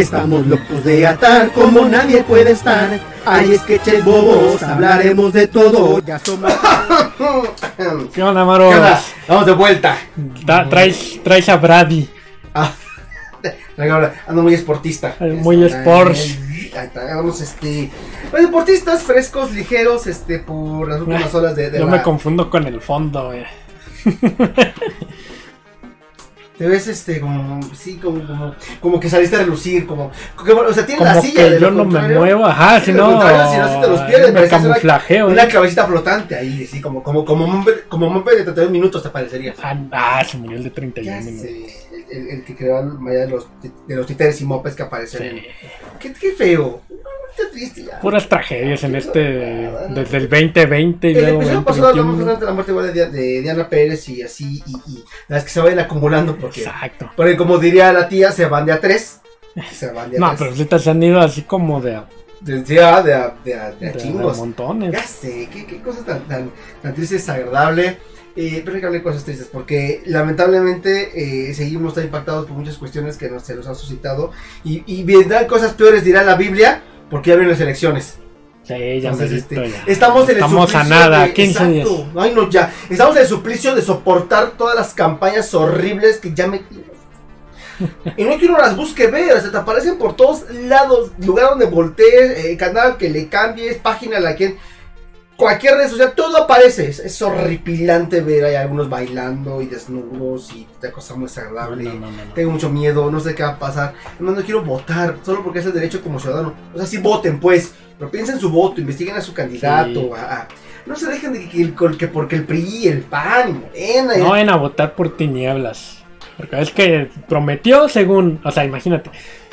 Estamos locos de atar como nadie puede estar. Hay sketches bobos, hablaremos de todo. Ya somos. ¿Qué onda, Maro? ¿Qué onda? Vamos de vuelta. Da- traes, traes a Brady. Ah, ando muy esportista. Muy Está, sports. eh, ahí está, Vamos, este. pues, deportistas frescos, ligeros, este, por las últimas horas de, de Yo la- me confundo con el fondo, güey. Te ves, este, como, sí, como, como, como que saliste a relucir, como, como- o sea, tiene la silla que de yo no me muevo, ajá, si no, si no se te los pierdes, me pareces una- camuflajeo, Una ¿eh? cabecita flotante ahí, así, como, como, como, mompe- como mompe de 32 minutos te parecería. Ah, ah, se murió el de Ya 31 minutos. el, el- el que creó la mayoría de los, de los títeres y mopes que aparecen. Sí. Qué, qué feo. Está triste ya. Puras tragedias en este, desde el 2020 y El luego episodio pasado hablamos 2021. de la muerte igual de, Dia- de Diana Pérez y así, y, y las que se vayan acumulando, porque, Exacto. porque como diría la tía, se van de a tres. Se van de a No, tres. pero ahorita se han ido así como de, a- Decía de a, de a- de a de- de chingos. montones. Ya sé, qué, qué cosa tan, tan, tan triste, desagradable. Eh, pero hay que hablar de cosas tristes porque lamentablemente eh, seguimos tan impactados por muchas cuestiones que nos, se nos han suscitado. Y, y vendrán cosas peores, dirá la Biblia, porque ya vienen las elecciones. Sí, ya Entonces, me este, ya. Estamos en el Estamos a suplicio nada, de- 15 días. Exacto. Ay, no, ya. Estamos en el suplicio de soportar todas las campañas horribles que ya metimos. y no quiero las busque ver, o sea, te aparecen por todos lados, lugar donde voltees, eh, canal que le cambies, página a la que cualquier red social, todo aparece. Es, es horripilante ver a algunos bailando y desnudos y de cosa muy desagradable. no, no, no, no. Tengo mucho miedo, no sé qué va a pasar. No, no quiero votar, solo porque es el derecho como ciudadano. O sea, sí voten, pues. Pero piensen su voto, investiguen a su candidato. Sí. a- a- no se dejen de que, el- que porque el PRI, el PAN, y Morena. No vayan a votar por tinieblas. Porque es que prometió según, o sea, imagínate,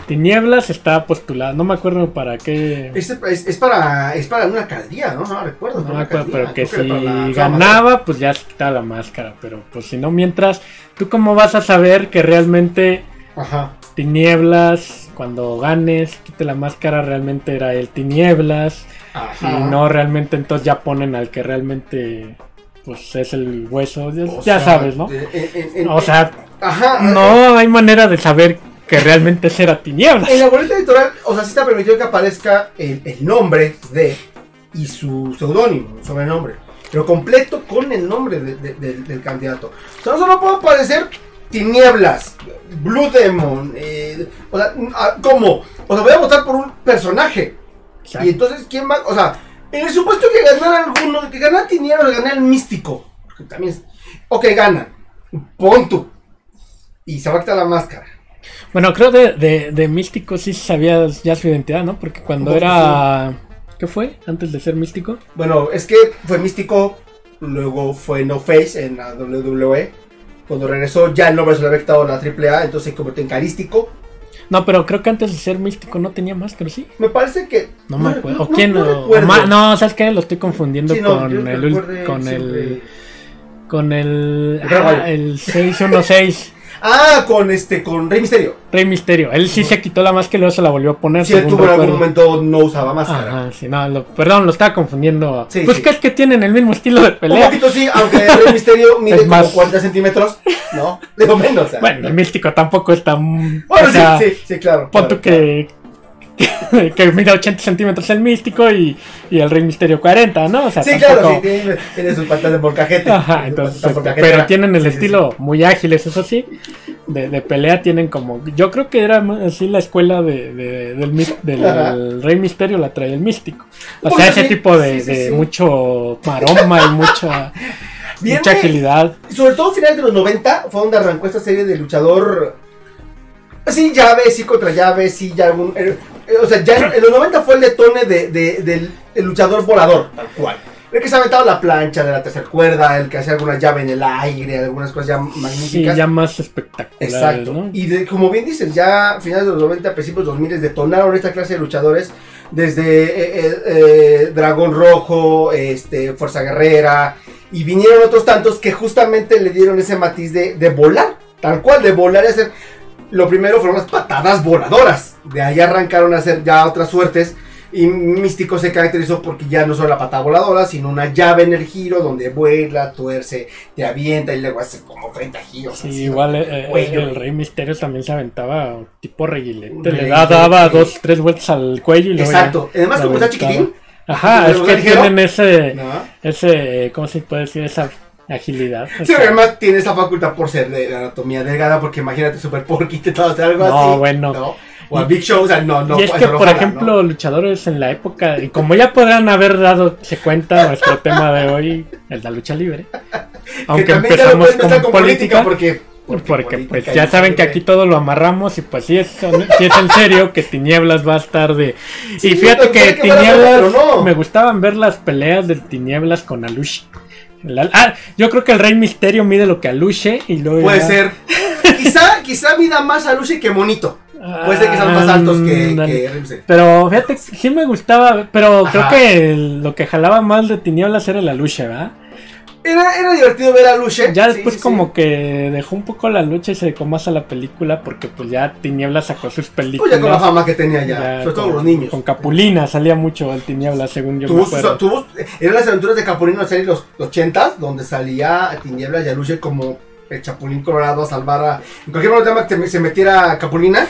tinieblas está postulada, no me acuerdo para qué, es, es- es para, es para una alcaldía, ¿no? No recuerdo. no me acuerdo, alcaldía. pero que si la- ganaba, pues ya se quitaba la máscara, pero pues si no, mientras, ¿tú cómo vas a saber que realmente Ajá. tinieblas, cuando ganes, quite la máscara, realmente era el tinieblas? Ajá. Y no realmente entonces ya ponen al que realmente, pues es el hueso, ya, O ya sea, sabes, ¿no? en- en- en- O sea, ajá. no hay manera de saber que realmente era tinieblas. En la boleta electoral, o sea, sí está permitido que aparezca el, el nombre de y su seudónimo, sobrenombre. Pero completo con el nombre de- de- del- del candidato. O sea, no solo puede aparecer Tinieblas, Blue Demon, eh, o sea, ah, ¿cómo? O sea, voy a votar por un personaje. Y entonces, ¿quién va? O sea, en el supuesto que ganara alguno, que ganara Tinieblas, ganara el místico. Porque también es. Ok, gana. Pon tú. Y se va a quitar la máscara. Bueno, creo de, de, de Místico sí sabías ya su identidad, ¿no? Porque cuando ¿Cómo que era... ¿Qué fue? Antes de ser Místico. Bueno, es que fue místico, luego fue No Face en la WWE. Cuando regresó ya el nombre se le había quitado la AAA, entonces se convirtió en carístico. No, pero creo que antes de ser Místico no tenía máscara, ¿sí? Me parece que... No me acuerdo. No, ¿O quién? no o- no, ¿sabes qué? Lo estoy confundiendo Sí, con, el, recuerde con el... Con el... El Paraguayo. ah, el 616. Ah, con este, con Rey Misterio. Rey Misterio. Él sí se quitó la máscara y luego se la volvió a poner. Sí, él tuvo en algún momento no usaba máscara. Ajá, sí, no, lo- perdón, lo estaba confundiendo. Sí, pues sí. que es que tienen el mismo estilo de Un pelea. poquito sí, aunque Rey Misterio mide Es como más. 40 centímetros, ¿no? De lo menos. o sea. Bueno, el místico tampoco está. mm, Bueno, o sea, sí, sí, sí, claro. Pon claro, tú que, que mide 80 centímetros el místico y, y el Rey Misterio 40, ¿no? O sea, Sí, tampoco- claro, sí, tiene, tiene sus patas de molcajete. Ajá, entonces, pero tienen el Sí, sí, estilo muy ágiles, eso sí. De, de pelea tienen como. Yo creo que era así la escuela de, de- del. Rey Misterio, la trae el místico. O Pues sea, ese tipo de, mucho maroma y mucha, mucha agilidad. Y sobre todo a finales de los 90 fue donde arrancó esta serie de luchador. Sí, llave, sí contra llave, sí, ya algún. Eh, o sea, ya en, en los 90 fue el detone de, de- del el luchador volador, tal cual. El que se aventaba la plancha de la tercera cuerda, el que hacía alguna llave en el aire, algunas cosas ya Sí, magníficas. ya más espectaculares, Exacto. ¿no? Y de- como bien dicen, ya a finales de los 90, principios de los 2000 detonaron esta clase de luchadores desde eh, eh, eh, Dragón Rojo, este, Fuerza Guerrera, y vinieron otros tantos que justamente le dieron ese matiz de, de volar, tal cual, de volar y hacer... Lo primero fueron las patadas voladoras, de ahí arrancaron a hacer ya otras suertes. Y Místico se caracterizó porque ya no solo la patada voladora, sino una llave en el giro donde vuela, tuerce, te avienta y luego hace como 30 giros. Sí, así, igual eh, eh, el Rey Misterio también se aventaba tipo reguilete. Le da- daba dos, tres vueltas al cuello y luego Exacto. Además, como está chiquitín. Ajá, es ¿Lo que ligero? tienen ese, ¿no? ese, ¿cómo se puede decir? Esa agilidad. O Sí, sea, además tiene esa facultad por ser de anatomía delgada, porque imagínate Super Porky intentando hacer algo No, así. bueno. ¿no? O a Big Show, o sea, no, no. y es que, no por jala, ejemplo, luchadores en la época, y como ya podrán haber dado se cuenta nuestro tema de hoy, el de la lucha libre. ¿no? Aunque que empezamos con con política, porque. porque, política pues ya saben que aquí todo lo amarramos y pues sí es, sí es en serio que Tinieblas va a estar de... Sí, y fíjate que que Tinieblas, bueno, pero no. me gustaban ver las peleas de Tinieblas con Aluche. La- ah, yo creo que el Rey Misterio mide lo que Aluche y luego... Puede ya- ser. quizá, quizá mida más a Lucy que Monito. Puede ser que sean más altos que, que Rimsey. Pero fíjate, sí me gustaba, pero creo que el- lo que jalaba más de Tinieblas era la lucha, ¿verdad? Era, era divertido ver a Luce. Ya después sí, como sí. que dejó un poco la lucha y se dedicó más a la película porque pues ya Tinieblas sacó sus Pues películas. ya con la fama que tenía ya. ya sobre todo con- los niños. Con Capulina salía mucho el Tinieblas, según yo Tuvo, me acuerdo. tuvo- eran las aventuras de Capulino en serie los 80 donde salía a Tinieblas y a Luce como el Chapulín Colorado a salvar a. En cualquier momento que se metiera Capulina,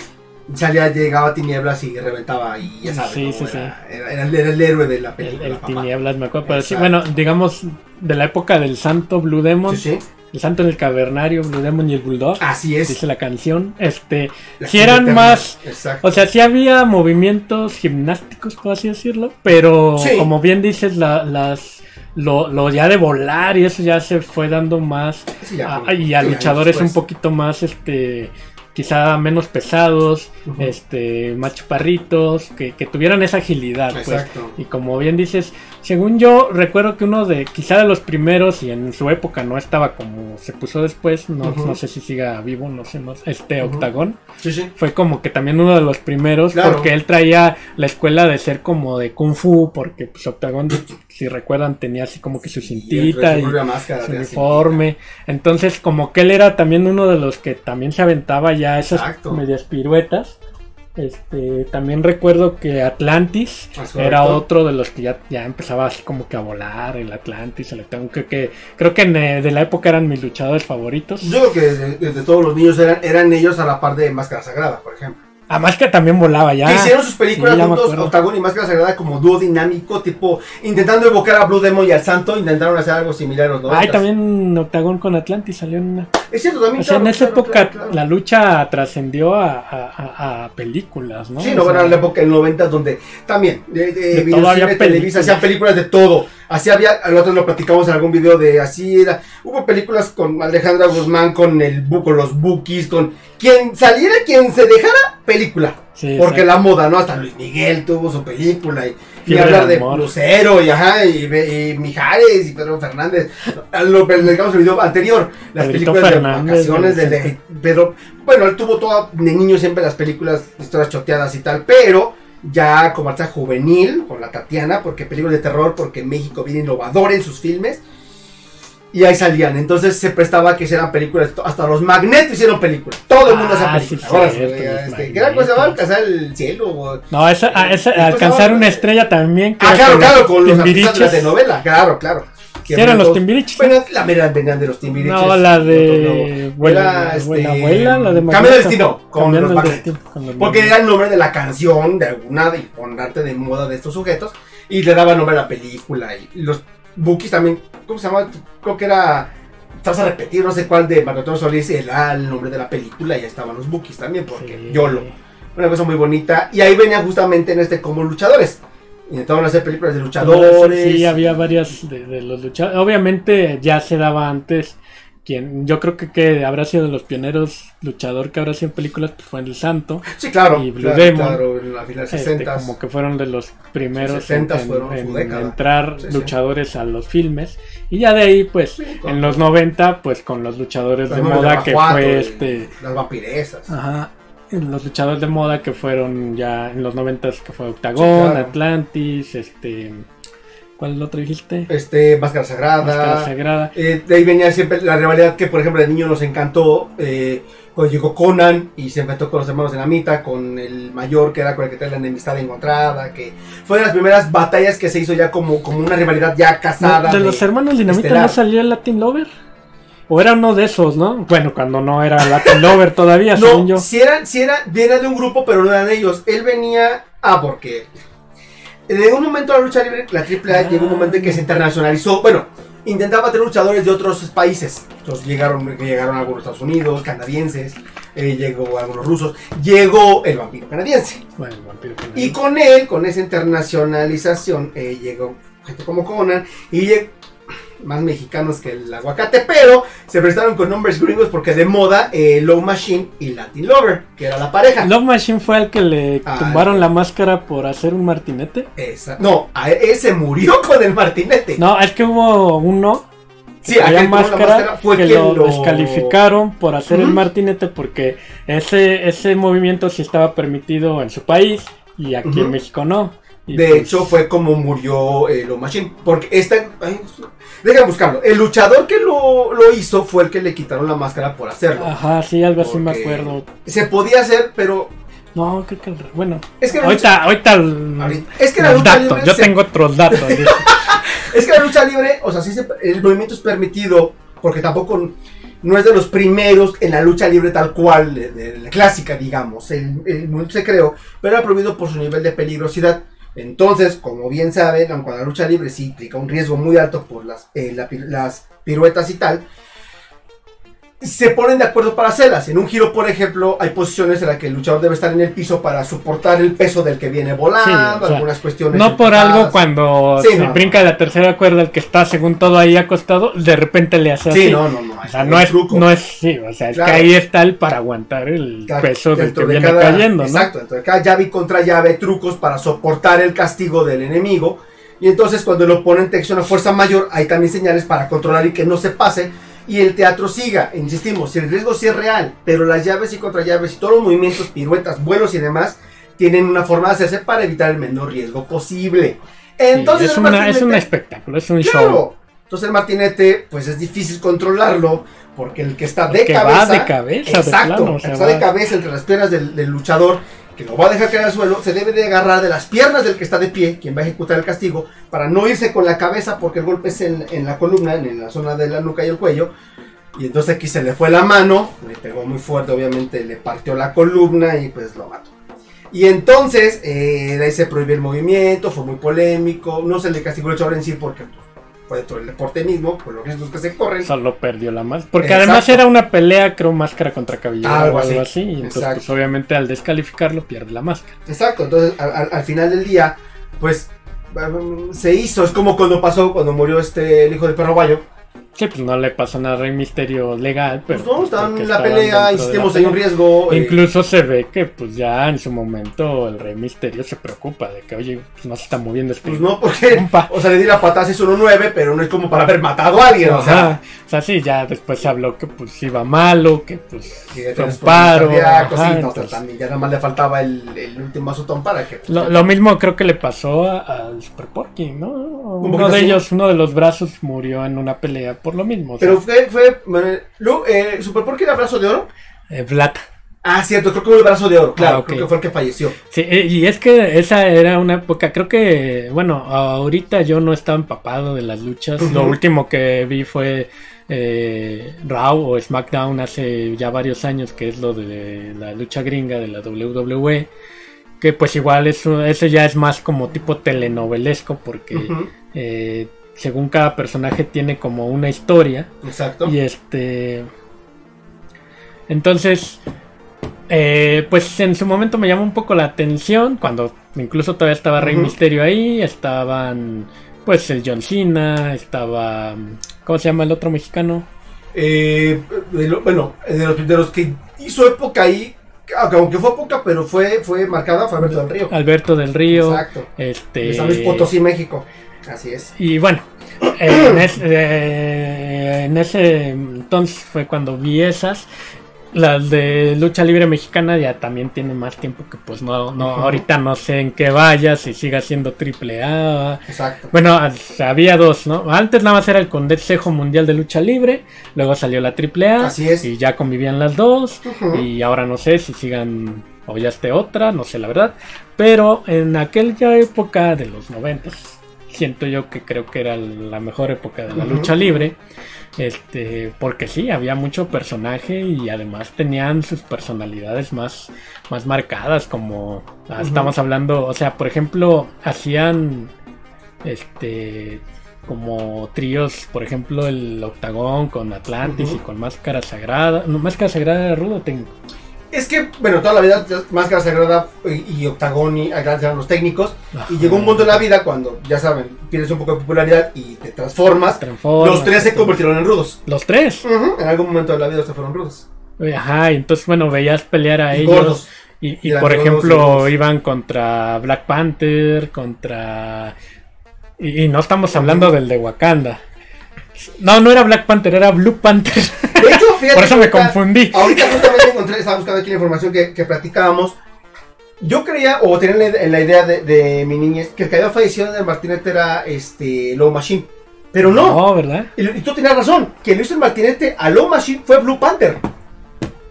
salía, llegaba Tinieblas y reventaba y ya sabes. Sí, sí, era, Era, era el, era el héroe de la El, película. el. Tinieblas, me acuerdo. Pero sí, bueno, digamos, de la época del Santo Blue Demon, Sí, sí. el Santo en el Cavernario, Blue Demon y el Bulldog, Así es. dice la canción, este, La si eran eterna. más Exacto. O sea, sí había movimientos gimnásticos, por así decirlo, pero Sí. como bien dices, la- las lo, lo ya de volar y eso ya se fue dando más Sí, ya, a- y a sí, luchadores un poquito más, este, quizá menos pesados, este, más chaparritos, que, que tuvieran esa agilidad, pues. Exacto. Y como bien dices, según yo recuerdo que uno de, quizá de los primeros y en su época no estaba como se puso después, no, no sé si siga vivo, no sé más, este Ujú. Octagón Sí, sí. fue como que también uno de los primeros Claro. porque él traía la escuela de ser como de kung fu porque pues Octagon si recuerdan tenía así como que su cintita su y máscara su de uniforme. entonces como que él era también uno de los que también se aventaba ya esas Exacto. medias piruetas. Este también recuerdo que Atlantis Ah, era otro de los que ya, ya empezaba así como que a volar el Atlantis el Octagon creo que creo que en, eh, de la época eran mis luchadores favoritos. Yo creo que desde, desde todos los niños eran, eran ellos a la par de Máscara Sagrada, por ejemplo. Además que también volaba ya que hicieron sus películas sí, juntos. Octagon y Máscara Sagrada, como dúo dinámico, tipo, intentando evocar a Blue Demon y al Santo, intentaron hacer algo similar en los 90. Ay, también Octagon con Atlantis salió en una. Es cierto, también. O sea, en esa claro, época claro, la lucha trascendió a, a- a- a películas, ¿no? Sí, O no, bueno, sea, en la época del 90 donde también de, de, De todo había Televisa, películas. hacían películas de todo. Así había, al otro lo platicamos en algún video de así era. Hubo películas con Alejandra Guzmán, con el con los Bookies, con quien saliera, quien se dejara, película. sí, Porque exacto. la moda, ¿no? Hasta Luis Miguel tuvo su película y, hablar de. Lucero y ajá, y, y Mijares y Pedro Fernández. Lo que dedicamos el video anterior, las películas Fernández, de vacaciones de Pedro. Bueno, él tuvo toda de niño siempre las películas, historias choteadas y tal, pero ya como artista juvenil con la Tatiana, porque películas de terror, porque México viene innovador en sus filmes. Y ahí salían, entonces se prestaba a que hicieran películas, hasta los Magneto hicieron películas, todo el mundo Ah, sí, películas. Ahora, cierto, este, ¿qué era cosa? ¿Va a Magnetos. alcanzar el cielo? No, esa, a- esa- alcanzar ahora- una estrella también. Ah, claro, claro, con los artistas de la Timbiriches. telenovela, claro, claro. eran los todos- Timbiriche. Bueno, la mera venían de los Timbiriches. No, la de. No. Era, este, buena abuela, la de Cambio de Magneto. destino con los el Magneto. destino con los Porque Magneto. era el nombre de la canción de alguna de con arte de moda de estos sujetos y le daba nombre a la película y los Bookies también, ¿cómo se llama? Creo que era Estás a repetir, no sé cuál de Marco Solís, era el nombre de la película y ahí estaban los Bookies también, porque Sí. YOLO. Una cosa muy bonita. Y ahí venía justamente en este como luchadores. Intentaban hacer películas de luchadores. Sí, había varias de, de los luchadores. Obviamente ya se daba antes. Quien, yo creo que, que habrá sido de los pioneros luchador que habrá sido en películas pues fue el Santo. Sí, claro. y Blue claro, Demon. claro, en la final Este, 60 como que fueron de los primeros 60s en, fueron en- entrar Sí, sí. luchadores a los filmes. Y ya de ahí, pues, Sí, en los 90, pues con los luchadores de moda que fue este. Las vampiresas. Ajá. Los luchadores de moda que fueron ya en los 90 que fue claro. Atlantis, este. ¿Cuál otro dijiste? Este, Máscara Sagrada. Máscara Sagrada. Eh, de ahí venía siempre la rivalidad que, por ejemplo, de niño nos encantó. eh, cuando llegó Conan y se enfrentó con los hermanos de Namita, con el mayor que era con el que tenía la enemistad encontrada. Que fue de las primeras batallas que se hizo ya como, como una rivalidad ya casada. ¿De, los hermanos Dinamita estelar. no salió el Latin Lover? ¿O era uno de esos, no? Bueno, cuando no era Latin Lover todavía, según yo. No, si era, si era, viene de un grupo, pero no eran ellos. Él venía. Ah, porque. De un momento a la lucha libre, la AAA Ah. llegó un momento en que se internacionalizó. Bueno, intentaba tener luchadores de otros países. Entonces llegaron, llegaron algunos Estados Unidos, canadienses, eh, llegó algunos rusos, llegó el vampiro canadiense. Bueno, el vampiro con Y con él, con esa internacionalización, eh, llegó gente como Conan y lleg- más mexicanos que el aguacate, pero se prestaron con nombres gringos porque de moda eh, Low Machine y Latin Lover, que era la pareja. Love Machine fue al que le Ah, tumbaron la máscara por hacer un martinete. Esa- no, a ese murió con el martinete. No, es que hubo uno sí, que aquel máscara, fue que lo, descalificaron por hacer el martinete porque ese, ese movimiento sí estaba permitido en su país y aquí en. México no. De pues, hecho, fue como murió eh, Low Machine. Porque esta. ay, déjame buscarlo. El luchador que lo, lo hizo fue el que le quitaron la máscara por hacerlo. Ajá, sí, algo así me acuerdo. Se podía hacer, pero. No, creo que el- bueno. Es que Ahorita, ahorita, el- Ahorita- es que la lucha datos, libre yo se- tengo otros datos. Es que la lucha libre, o sea, sí se- el movimiento es permitido, porque tampoco no es de los primeros en la lucha libre tal cual, de, de la clásica, digamos. El, el movimiento se creó, pero era prohibido por su nivel de peligrosidad. Entonces, como bien saben, aunque la lucha libre sí implica un riesgo muy alto por las, eh, las piruetas y tal, se ponen de acuerdo para hacerlas. En un giro, por ejemplo, hay posiciones en las que el luchador debe estar en el piso para soportar el peso del que viene volando, Sí, o sea, algunas cuestiones. No por algo cuando Sí, se no, brinca la tercera cuerda el que está según todo ahí acostado, de repente le hace Sí, así. no, no, no. O sea, no es, no es, sí, o sea, es Claro. que ahí está el para aguantar el peso del que de viene cada- cayendo. Exacto, dentro de cada llave y contra llave, trucos para soportar el castigo del enemigo. Y entonces cuando el oponente acciona fuerza mayor, hay también señales para controlar y que no se pase. Y el teatro siga, insistimos, si el riesgo sí es real, pero las llaves y contrallaves y todos los movimientos, piruetas, vuelos y demás, tienen una forma de hacerse para evitar el menor riesgo posible. Sí, Entonces es, el una, es un espectáculo, es un show. Claro. Entonces el martinete, pues es difícil controlarlo, porque el que está de El que va cabeza. de cabeza, de exacto, plano, o el sea, que está de cabeza entre las piernas del, del luchador, que lo va a dejar caer al suelo, se debe de agarrar de las piernas del que está de pie, quien va a ejecutar el castigo, para no irse con la cabeza, porque el golpe es en, la columna, en la zona de la nuca y el cuello. Y entonces aquí se le fue la mano, le pegó muy fuerte, obviamente le partió la columna y pues lo mató. Y entonces, eh, ahí se prohibió el movimiento, fue muy polémico, no se le castigó el luchador en sí porque pues, dentro del deporte mismo, por los riesgos que se corren. Solo perdió la más. Porque Exacto. además era una pelea, creo, máscara contra cabellera Algo o algo así. así. Y entonces, pues, obviamente, al descalificarlo, pierde la máscara. Exacto, entonces al, al- al final del día, pues se hizo, es como cuando pasó, cuando murió este el hijo del perro Bayo. Sí, pues no le pasó nada a Rey Misterio legal, pero. Pues no, estaban porque en la pelea, insistimos, hay un riesgo. eh, Incluso se ve que, pues ya en su momento, el Rey Misterio se preocupa de que, oye, pues no se está moviendo este. Pues no, porque, compa. o sea, le di la patada, es 1-9, pero no es como para haber matado a alguien, o Ajá. sea. O sea, sí, ya después se habló que pues iba malo, que pues que fue un paro. ajá, entonces- también ya nada más le faltaba el, el último azotón para que. pues, Lo, lo mismo creo que le pasó al Super Porky, ¿no? Uno de así. ellos, uno de los brazos murió en una pelea por lo mismo. Pero fue, fue, Lu- eh, Super Porky era brazo de oro. eh, Vlad. Ah, cierto, creo que fue el brazo de oro, claro, Ah, ok. creo que fue el que falleció. Sí, eh, y es que esa era una época, creo que, bueno, ahorita yo no estaba empapado de las luchas. Lo último que vi fue eh, Raw o SmackDown hace ya varios años, que es lo de la lucha gringa de la WWE. Que pues igual eso, eso ya es más como tipo telenovelesco, porque eh, según cada personaje tiene como una historia. Exacto. Y este. Entonces. eh, pues en su momento me llamó un poco la atención. Cuando incluso todavía estaba Rey Ujú. Misterio ahí. Estaban. Pues el John Cena. Estaba. ¿Cómo se llama el otro mexicano? Eh, de lo- bueno, de los, de los que hizo época ahí, aunque aunque fue poca, pero fue, fue marcada, fue Alberto del Río. Alberto del Río. Exacto. Este. De San Luis Potosí, México. Así es. Y bueno, eh, en, es- eh, en ese entonces fue cuando vi esas. Las de lucha libre mexicana ya también tienen más tiempo que pues no, no ahorita no sé en qué vaya, si siga siendo triple A. Exacto. Bueno, as- había dos, ¿no? Antes nada más era el Consejo Mundial de Lucha Libre, luego salió la triple A Así es. y ya convivían las dos. Y ahora no sé si sigan o ya esté otra, no sé la verdad. Pero en aquella época de los noventas, siento yo que creo que era la mejor época de la lucha libre. Este, porque sí, había mucho personaje y además tenían sus personalidades más, más marcadas, como ah, estamos hablando, o sea, por ejemplo, hacían este como tríos, por ejemplo, el Octagón con Atlantis y con Máscara Sagrada. No, Máscara Sagrada era rudo, ten- Es que, bueno, toda la vida Máscara Sagrada y, y Octagón y Agarra eran los técnicos. Y llegó un punto en la vida cuando, ya saben, pierdes un poco de popularidad y te transformas. Transformas, Los tres se convirtieron en rudos. Los tres. En algún momento de la vida se fueron rudos. Ajá, y entonces, bueno, veías pelear a Y ellos. gordos. Y, y, Y por y ejemplo, iban contra Black Panther, contra... Y, y no estamos hablando del de Wakanda. No, no era Black Panther, era Blue Panther. De hecho, fíjate Por eso me ahorita- confundí. Ahorita justamente encontré, estaba buscando aquí la información que, que platicábamos. Yo creía, o tenía la, idea de, de mi niñez, que el que había fallecido de Martinete era este Low Machine. Pero no. No, ¿verdad? Y, y tú tenías razón. Quien le hizo el Martinete a Low Machine fue Blue Panther.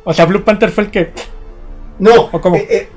O sea, Blue Panther fue el que... No. ¿O cómo? eh, eh,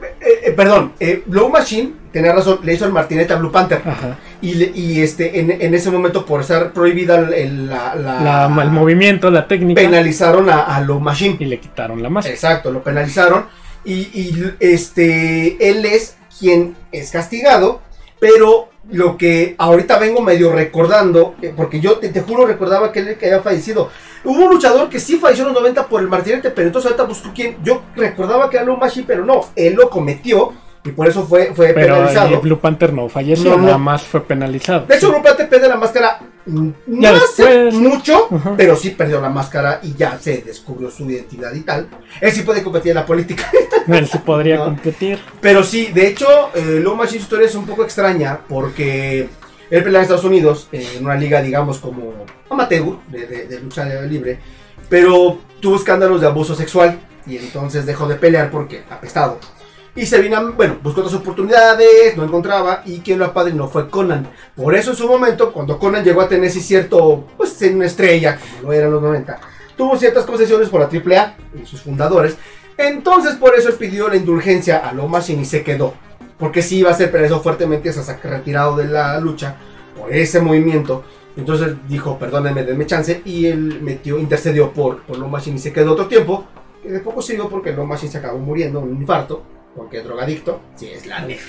eh, perdón. Low Machine, tenía razón, le hizo el Martinete a Blue Panther. Ajá. Y, le- y este, en, en ese momento, por estar prohibida el, el- la, la- La- el movimiento, la técnica. penalizaron a, a Low Machine. Y le quitaron la máscara. Exacto, lo penalizaron. Y, y, este, él es quien es castigado, pero lo que ahorita vengo medio recordando, eh, porque yo te, te juro recordaba que él que había fallecido. Hubo un luchador que sí falleció en los 90 por el martinete, pero entonces ahorita busco quién. Yo recordaba que era Lumashi, pero no, él lo cometió y por eso fue, fue Pero penalizado. el Blue Panther no falleció, No, nada más fue penalizado. De hecho, Grupate pierde la máscara. mm, No hace mucho, Ajá. pero sí perdió la máscara y ya se descubrió su identidad y tal. Él sí puede competir en la política. Él sí podría No. competir. Pero sí, de hecho, eh, Low Machine historia es un poco extraña porque él pelea en Estados Unidos, eh, en una liga, digamos, como amateur de, de- de lucha libre, pero tuvo escándalos de abuso sexual y entonces dejó de pelear porque apestado. Y se vino, a- bueno, buscó otras oportunidades, no encontraba, y quien lo apadrinó fue Conan. Por eso en su momento, cuando Conan llegó a tener sí cierto, pues en una estrella, como lo era en los 90, tuvo ciertas concesiones por la AAA sus fundadores. Entonces por eso pidió la indulgencia a Low Machine y se quedó. Porque sí iba a ser preso fuertemente, se ha retirado de la lucha por ese movimiento. Entonces dijo, perdónenme, denme chance. Y él metió, intercedió por, por Low Machine y se quedó otro tiempo. Que de poco sirvió porque Low Machine se acabó muriendo un infarto. Porque es drogadicto. Sí, es la neta.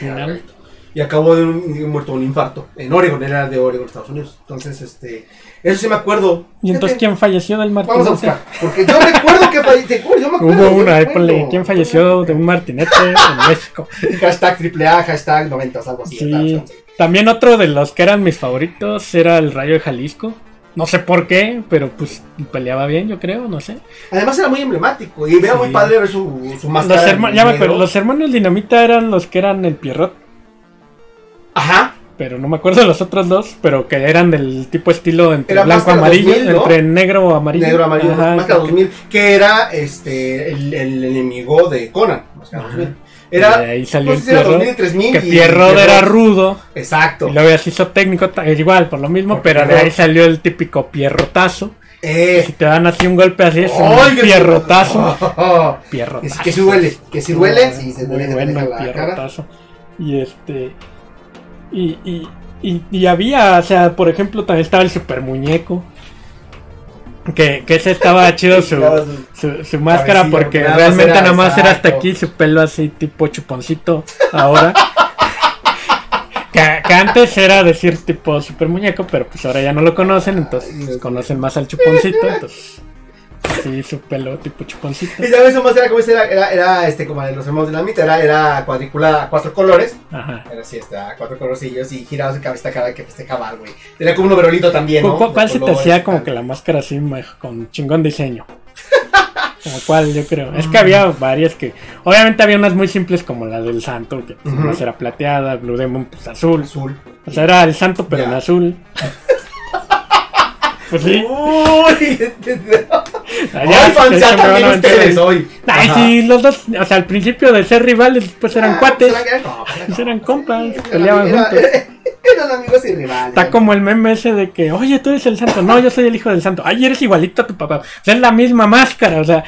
Y acabó de un, de un- muerto de un infarto. En Oregon, él era de Oregon, Estados Unidos. Entonces, este. Eso sí me acuerdo. ¿Y entonces quién falleció del Vamos a martinete? buscar. Porque yo recuerdo que falleció. Yo me acuerdo. Hubo una, ponle, ¿quién falleció de un martinete en México? Hashtag AAA, hashtag 90, algo así. Sí. También otro de los que eran mis favoritos era el Rayo de Jalisco. No sé por qué, pero pues peleaba bien, yo creo, no sé. Además era muy emblemático y veo muy padre ver su, su máscara. Los, herma, ya me acuerdo, los hermanos Dinamita eran los que eran el Pierrot. Ajá. Pero no me acuerdo de los otros dos, pero que eran del tipo estilo entre era blanco amarillo, entre negro amarillo. Negro amarillo, Máscara 2000, que era este el, el enemigo de Conan, Máscara 2000. Era, ahí salió no sé si Pierrot, que Pierrot, era rudo. Exacto. Y luego ya hizo técnico, igual, por lo mismo, pero de ahí salió el típico Pierrotazo. Si te dan así un golpe así, es un pierrotazo. Pierrotazo. Que si huele que si huele sí. Bueno, Y este. Y, y, y, había, o sea, por ejemplo, también estaba el super muñeco. Que, que ese estaba chido su, su, su máscara porque nada realmente nada más era hasta aquí su pelo así tipo chuponcito ahora. que, que antes era decir tipo super muñeco, pero pues ahora ya no lo conocen, entonces conocen más al chuponcito, entonces sí su pelo tipo chuponcito. Y ya ves, más era como ese, era, era, era, este, como de los hermanos de la mitad, era, era cuadriculada a cuatro colores. Ajá. Era así, está, cuatro colorcillos y girados de cabeza cada que festejaba, güey. Tenía como un overolito también, ¿no? ¿Cu- cu- ¿Cuál se te hacía como que la máscara así con chingón diseño? Como cuál, yo creo. Es que había varias que. Obviamente había unas muy simples como la del santo, que pues, nomás era plateada, Blue Demon pues azul. Azul. O sea, era el santo pero en azul. pues sí. Uy, allá Hoy también ustedes, hoy. Ay, sí, los dos, o sea, al principio de ser rivales, después eran Ah, cuates. pues eran compas, Pues eran compas, sí, peleaban amigos, juntos. era- Eran amigos y rivales. Está como el meme ese de que, oye, tú eres el santo. No, yo soy el hijo del santo. Ay, eres igualito a tu papá. O sea, es la misma máscara. O sea,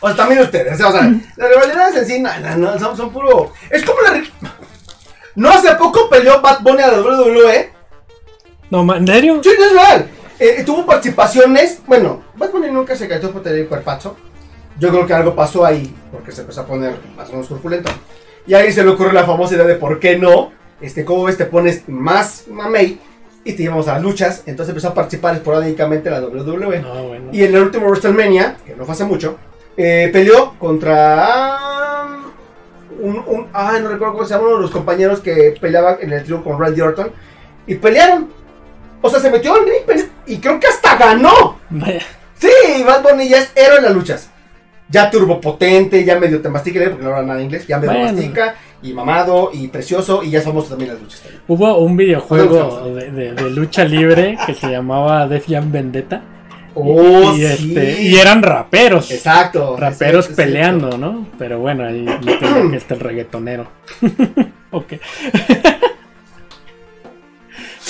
O sea, también ustedes, o sea, las rivalidades en sí, no, no, son, son puro. Es como la. No hace poco peleó Bad Bunny a la WWE. no, ¿en serio? Sí, es real. Eh, tuvo participaciones. Bueno, Bunny nunca se cayó por tener el cuerpazo. Yo creo que algo pasó ahí, porque se empezó a poner más o menos corpulento. Y ahí se le ocurrió la famosa idea de por qué no. Este, ¿cómo ves? Te pones más mamey y te llevamos a las luchas. Entonces empezó a participar esporádicamente en la WWE. No, bueno. Y en el último WrestleMania, que no fue hace mucho, eh, peleó contra un, un- ah, no recuerdo cómo se llama, uno de los compañeros que peleaba en el trío con Randy Orton. Y pelearon. O sea, se metió al ring y creo que hasta ganó. Vaya. Sí, Bad Bunny ya es héroe en las luchas. Ya turbopotente, ya medio te mastica, porque no habla nada de inglés, ya medio Bueno. mastica, y mamado, y precioso, y ya es famoso también en las luchas. también. Hubo un videojuego de, de- de lucha libre que se llamaba Def Jam Vendetta. Oh, y, sí. este, y eran raperos. Exacto. Raperos peleando, ¿no? Pero bueno, ahí metieron que está el reggaetonero. ok.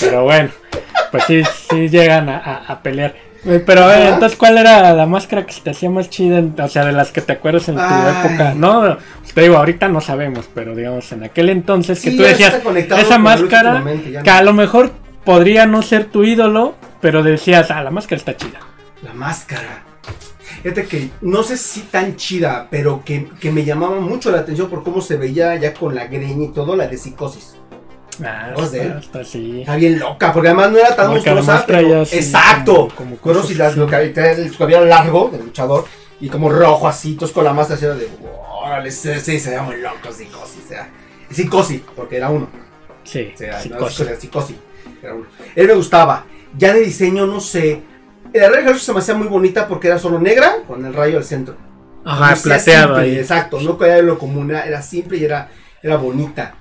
Pero bueno, pues sí, sí llegan a, a- a pelear. Pero a ver, entonces, ¿cuál era la máscara que se te hacía más chida? O sea, de las que te acuerdas en tu Ay. época. No, te digo, ahorita no sabemos, pero digamos, en aquel entonces que Sí, tú decías, esa máscara, que a lo mejor podría no ser tu ídolo, pero decías, ah, la máscara está chida. La máscara. Fíjate que no sé si tan chida, pero que, que me llamaba mucho la atención por cómo se veía ya con la greña y todo, la de psicosis. Ah, ¿Vamos a ver? está, está bien loca, porque además no era tan monstruosa. pero- así Exacto. como- como si las, lo que el cabello largo del luchador y como rojo así, entonces con la máscara era de. Órale, sí, sí, se veía muy loco, psicosis. O sea, psicosis, porque era uno. Sí, O sea, sí, no, era psicosis. Era uno. Él me gustaba. Ya de diseño, no sé. La Red se me hacía muy bonita porque era solo negra con el rayo al centro. Ajá, plateado ahí. Exacto, no caía en lo común, era, era simple y era, era bonita.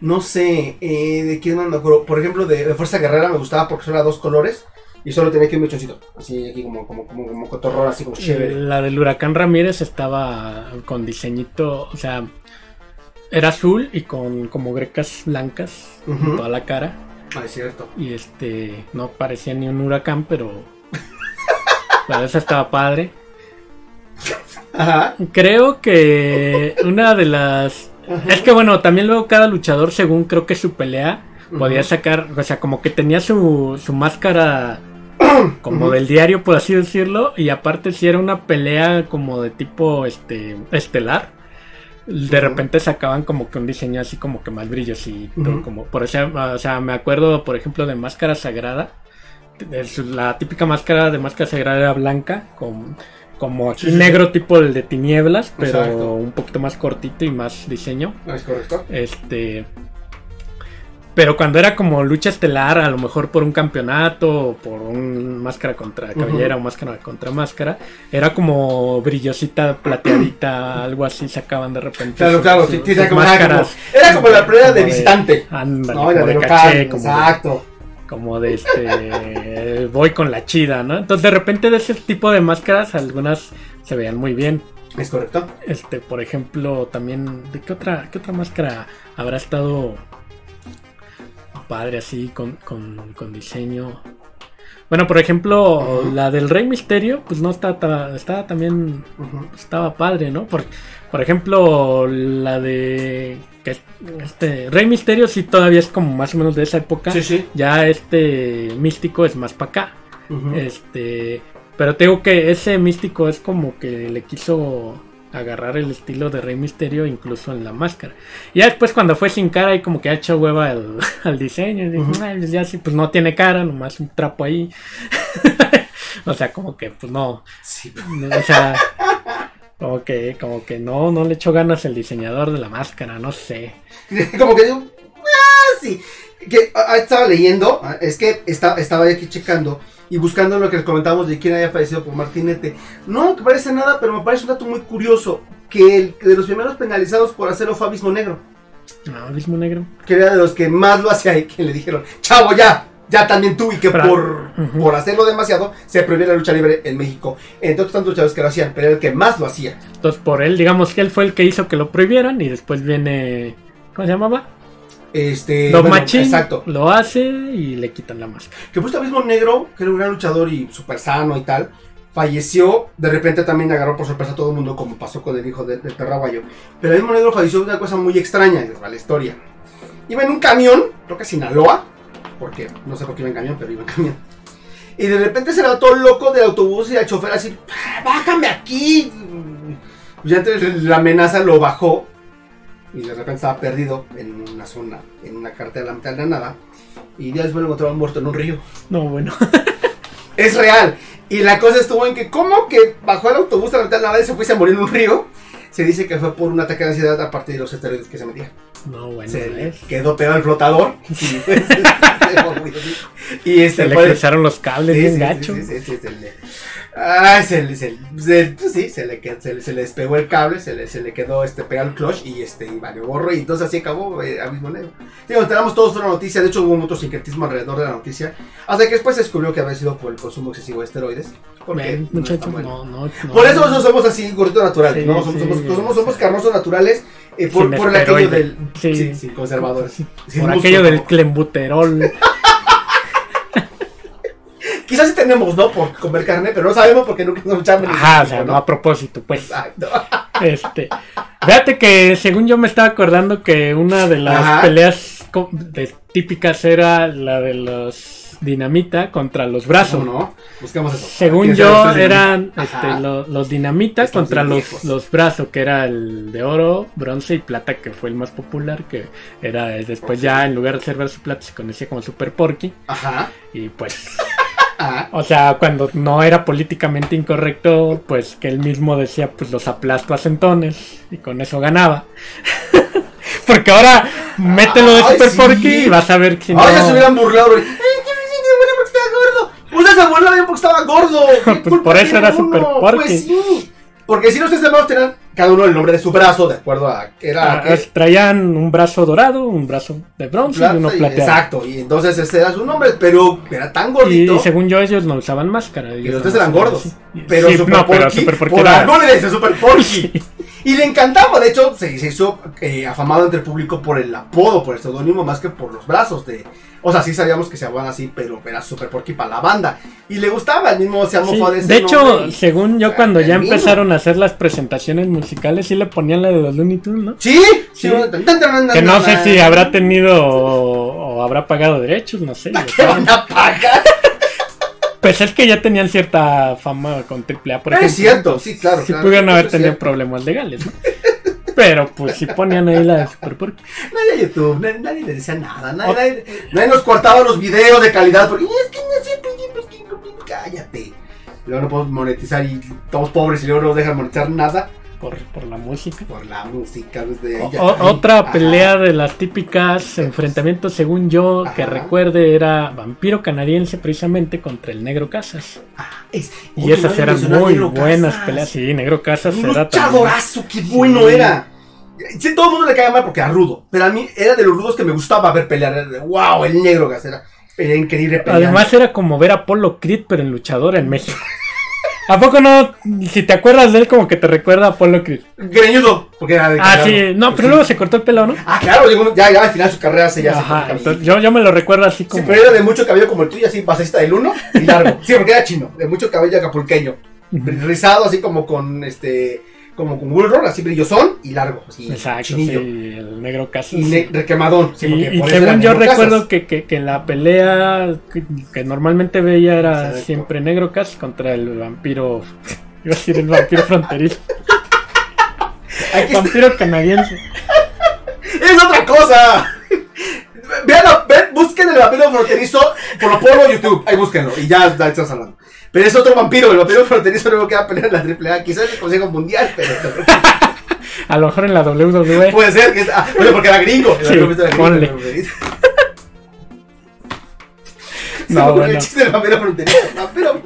No sé, eh, de quién más me acuerdo. Por ejemplo, de, de Fuerza Guerrera me gustaba porque solo era dos colores y solo tenía aquí un mechoncito. Así, aquí como, como, como, como cotorrón, así como chévere. La del huracán Ramírez estaba con diseñito, o sea, era azul y con como grecas blancas en toda la cara. Ah, es cierto. Y este, no parecía ni un huracán, pero la esa estaba padre. Ajá. Creo que una de las... Ajá. Es que bueno, también luego cada luchador, según creo que su pelea, podía sacar, o sea, como que tenía su, su máscara como del diario, por así decirlo, y aparte si era una pelea como de tipo este estelar, de repente sacaban como que un diseño así como que más brillosito, Ujú. como por ejemplo, o sea, me acuerdo por ejemplo de Máscara Sagrada, es la típica máscara de Máscara Sagrada era blanca, con como aquí Sí, sí, sí. negro tipo el de tinieblas, pero Exacto. un poquito más cortito y más diseño. ¿No es correcto? Este. Pero cuando era como lucha estelar, a lo mejor por un campeonato, o por un máscara contra cabellera o máscara contra máscara, era como brillosita, plateadita, algo así sacaban de repente. Claro, sus- claro. sus- sí, sí, sus era, como, era, como, máscaras. era como la pelea de visitante. Ándale, No, como de de local. caché, como de, Exacto. Como de este voy con la chida, ¿no? Entonces de repente de ese tipo de máscaras algunas se veían muy bien. ¿Es correcto? Este, por ejemplo, también, ¿de qué otra, qué otra máscara habrá estado padre así con, con, con diseño? Bueno, por ejemplo, la del Rey Misterio, pues no está, ta- estaba también, estaba padre, ¿no? Por, por ejemplo, la de que este Rey Misterio sí todavía es como más o menos de esa época. Sí, sí. Ya este místico es más para acá. Este, pero tengo que ese místico es como que le quiso agarrar el estilo de Rey Misterio incluso en la máscara. Y ya después cuando fue sin cara y como que ha hecho hueva al, al diseño, y. "Ay, pues ya sí, pues no tiene cara, nomás un trapo ahí. o sea, como que pues no, Sí. o sea, como que como que no no le echó ganas el diseñador de la máscara, no sé. Como que digo, ah, sí. Que ah, estaba leyendo, ah, es que está- estaba aquí checando y buscando lo que les comentábamos de quién había fallecido por Martinete. No me parece nada, pero me parece un dato muy curioso. Que el de los primeros penalizados por hacerlo fue Abismo Negro. No, abismo negro. Que era de los que más lo hacía y que le dijeron, chavo, ya, ya también tú. Y que por, por hacerlo demasiado se prohibió la lucha libre en México. Entre otros tantos luchadores que lo hacían, pero era el que más lo hacía. Entonces por él, digamos que él fue el que hizo que lo prohibieran y después viene ¿cómo se llamaba? Este, Lo bueno, machín Exacto. lo hace y le quitan la máscara. Que puesto mismo negro, que era un gran luchador y súper sano y tal, falleció. De repente también agarró por sorpresa a todo el mundo, como pasó con el hijo de- del Terraguayo. Pero el mismo negro falleció de una cosa muy extraña, la historia. Iba en un camión, creo que a Sinaloa, porque no sé por qué iba en camión, pero iba en camión. Y de repente se levantó loco del autobús y el chofer así, "Ah, bájame aquí. Ya entre la amenaza lo bajó y de repente estaba perdido en una zona, en una carretera a la mitad de la nada. Y ya después lo encontraron muerto en un río. No, bueno. Es real. Y la cosa estuvo en que, ¿cómo que bajó el autobús a la mitad de la nada y se fuese a morir en un río? Se dice que fue por un ataque de ansiedad a partir de los esteroides que se metía. No, bueno. se le ¿ves? quedó pegado el flotador. Y, se y este Se le fue- cruzaron los cables Sí, bien sí, gacho. sí, Ay, se le, se, se- pues sí, se le, se, le- se le despegó el cable, se le, se le quedó este, pegado el clutch y este, y valió gorro. Y entonces así acabó eh, Abismo Negro. Sí, nos enteramos todos la noticia, de hecho hubo mucho sincretismo alrededor de la noticia. Hasta que después se descubrió que había sido por el consumo excesivo de esteroides. Porque no muchachos, no, no, no. Por eso nosotros somos así, gorditos naturales, Sí, ¿no? Somos, sí, somos, somos, somos carnosos naturales eh, por, por el aquello del. Sí. Sí, conservadores. Por aquello del clembuterol. Quizás sí tenemos, ¿no? Por comer carne, pero no sabemos porque nunca nos echamos Ajá, o sea, no a propósito, pues. Exacto. Este. Fíjate que según yo me estaba acordando que una de las Ajá. peleas de- típicas era la de los dinamita contra los brazos. ¿Cómo no? Buscamos eso. Según ¿Quién yo, eran este, lo- los dinamita Estamos contra los, los brazos, que era el de oro, bronce y plata, que fue el más popular, que era eh, después ya en lugar de ser bronce y plata se conocía como Super Porky. Ajá. Y pues. O sea, cuando no era políticamente incorrecto, pues que él mismo decía, pues los aplasto a centones y con eso ganaba. Porque ahora mételo de Ay, Super sí. Porky y vas a ver si no. Ay, ya se hubieran burlado. Ay, que me porque estaba gordo. Pues se burlaba bien porque estaba gordo. ¿Qué Pues por eso era Super? Porky. Pues sí. Porque si los tres hermanos tenían cada uno el nombre de su brazo, de acuerdo a que era. Ah, que- traían un brazo dorado, un brazo de bronce y uno y- plateado. Exacto, y entonces ese era su nombre, pero era tan Y, gordito. y según yo, ellos no usaban máscara. ellos los tres eran gordos. así. Pero Sí, Super no, pero Super Porky por era- algo le decía Super Porky. Sí. Y le encantaba, de hecho, se, se hizo eh, afamado entre el público por el apodo, por el seudónimo, más que por los brazos de... O sea, sí sabíamos que se llamaban así, pero era Super Porky para la banda. Y le gustaba, el mismo se Sí, de hecho, y- según yo, cuando ya mismo. empezaron a hacer las presentaciones musicales, sí le ponían la de los Looney Tunes, ¿no? Sí, Sí. Que no sé si habrá tenido o, o habrá pagado derechos, no sé. ¿Qué van a pagar? Pues es que ya tenían cierta fama con AAA, por ejemplo. Es cierto, sí, claro. Sí claro, pudieron haber tenido problemas legales, ¿no? Pero pues si ponían ahí la de Super Porky. Nadie a YouTube, nadie, nadie le decía nada, nadie, nadie, nadie nos cortaba los videos de calidad porque es que no sé, pues, pues, que- pues, cállate. Luego no podemos monetizar y estamos pobres y luego no nos dejan monetizar nada Por, por la música. por la música pues, de ella. o- otra ajá. pelea de las típicas enfrentamientos, según yo, que recuerde, era Vampiro Canadiense precisamente contra el Negro Casas. Es- Y esas eran muy buenas Casas. peleas. Sí, Negro Casas Un era luchadorazo, qué bueno Sí. era. Sí, todo el mundo le caía mal porque era rudo. Pero a mí era de los rudos que me gustaba ver pelear. Era de, wow, el negro gas era, era increíble pelear. Además era como ver a Apolo Creed, pero en luchador en México. ¿A poco no? Si te acuerdas de él, como que te recuerda a Apolo Creed. Greñudo, porque era de Ah, sí, no, pero sí. luego se cortó el pelo, ¿no? Ah, claro, llegó- ya, ya al final su carrera se ya se Ajá, el entonces yo, yo me lo recuerdo así Sí, como. pero era de mucho cabello como el tuyo, así basista del uno y largo. Sí, porque era chino, de mucho cabello acapulqueño. Rizado, así como con este. Como con wool así brillosón y largo, así. Exacto, sí, el negro caso. Y ne- requemadón. Sí, Y, según yo recuerdo que, que, que la pelea que, que normalmente veía era Exacto. siempre Negro Cas contra el vampiro. Iba a decir el vampiro fronterizo. Vampiro canadiense. ¡Es otra cosa! Vean, ven, busquen el vampiro fronterizo por lo polo YouTube. Ahí búsquenlo y ya, ya estás hablando. Pero es otro vampiro, el vampiro fronterizo luego queda pelear en la AAA. Quizás el Consejo Mundial, pero A lo mejor en la WWE. puede ser que es. Ah, bueno, porque era gringo. Sí, era gringo, ponle. fronterizo. No, bueno. El chiste del vampiro fronterizo. Vampiro.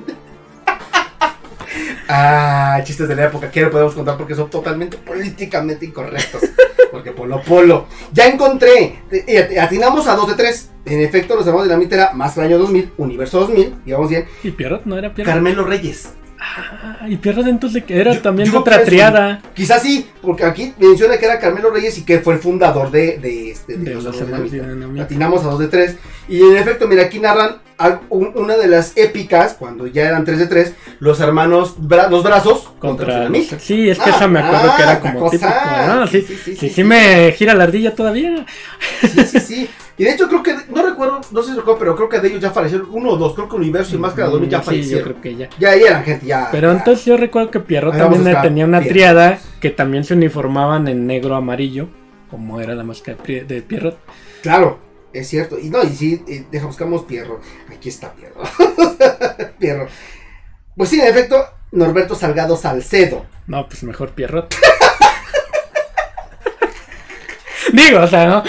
Ah, chistes de la época que no podemos contar porque son totalmente políticamente incorrectos. Porque Polo Polo. Ya encontré. eh, Atinamos a 2 de 3. En efecto, los hermanos Dinamita era más año 2000, Universo 2000. Y vamos bien. ¿Y Pierrot no era Pierrot? Carmelo Reyes. Ah, y Pierrot entonces que era Yo- también yo de otra triada. Quizás sí, porque aquí menciona que era Carmelo Reyes y que fue el fundador de, de, este, de De los los hermanos hermanos Dinamita. Dinamita. Atinamos a 2 de 3. Y en efecto, mira, aquí narran una de las épicas, cuando ya eran 3 de 3, los hermanos, bra- los brazos contra, Contra. Sí, es que Ah, esa me acuerdo que ah, era la como típico. Ah, sí, Sí, sí, sí, sí, sí, sí me gira la ardilla todavía. Sí, sí, sí. Y de hecho creo que, no recuerdo, no sé si recuerdo, pero creo que de ellos ya fallecieron uno o dos. Creo que Universo y Máscara 2000 ya Mm, Sí, yo creo que ya. Ya ahí eran gente, ya. Pero ya. entonces yo recuerdo que Pierrot también tenía una Pierrot. triada que también se uniformaban en negro amarillo, como era la máscara de de Pierrot. Claro, es cierto. Y no, y sí, eh, deja, buscamos Pierro. Aquí está Pierro. Pierro. Pues sí, en efecto, Norberto Salgado Salcedo. No, pues mejor Pierrot. Digo, o sea, ¿no?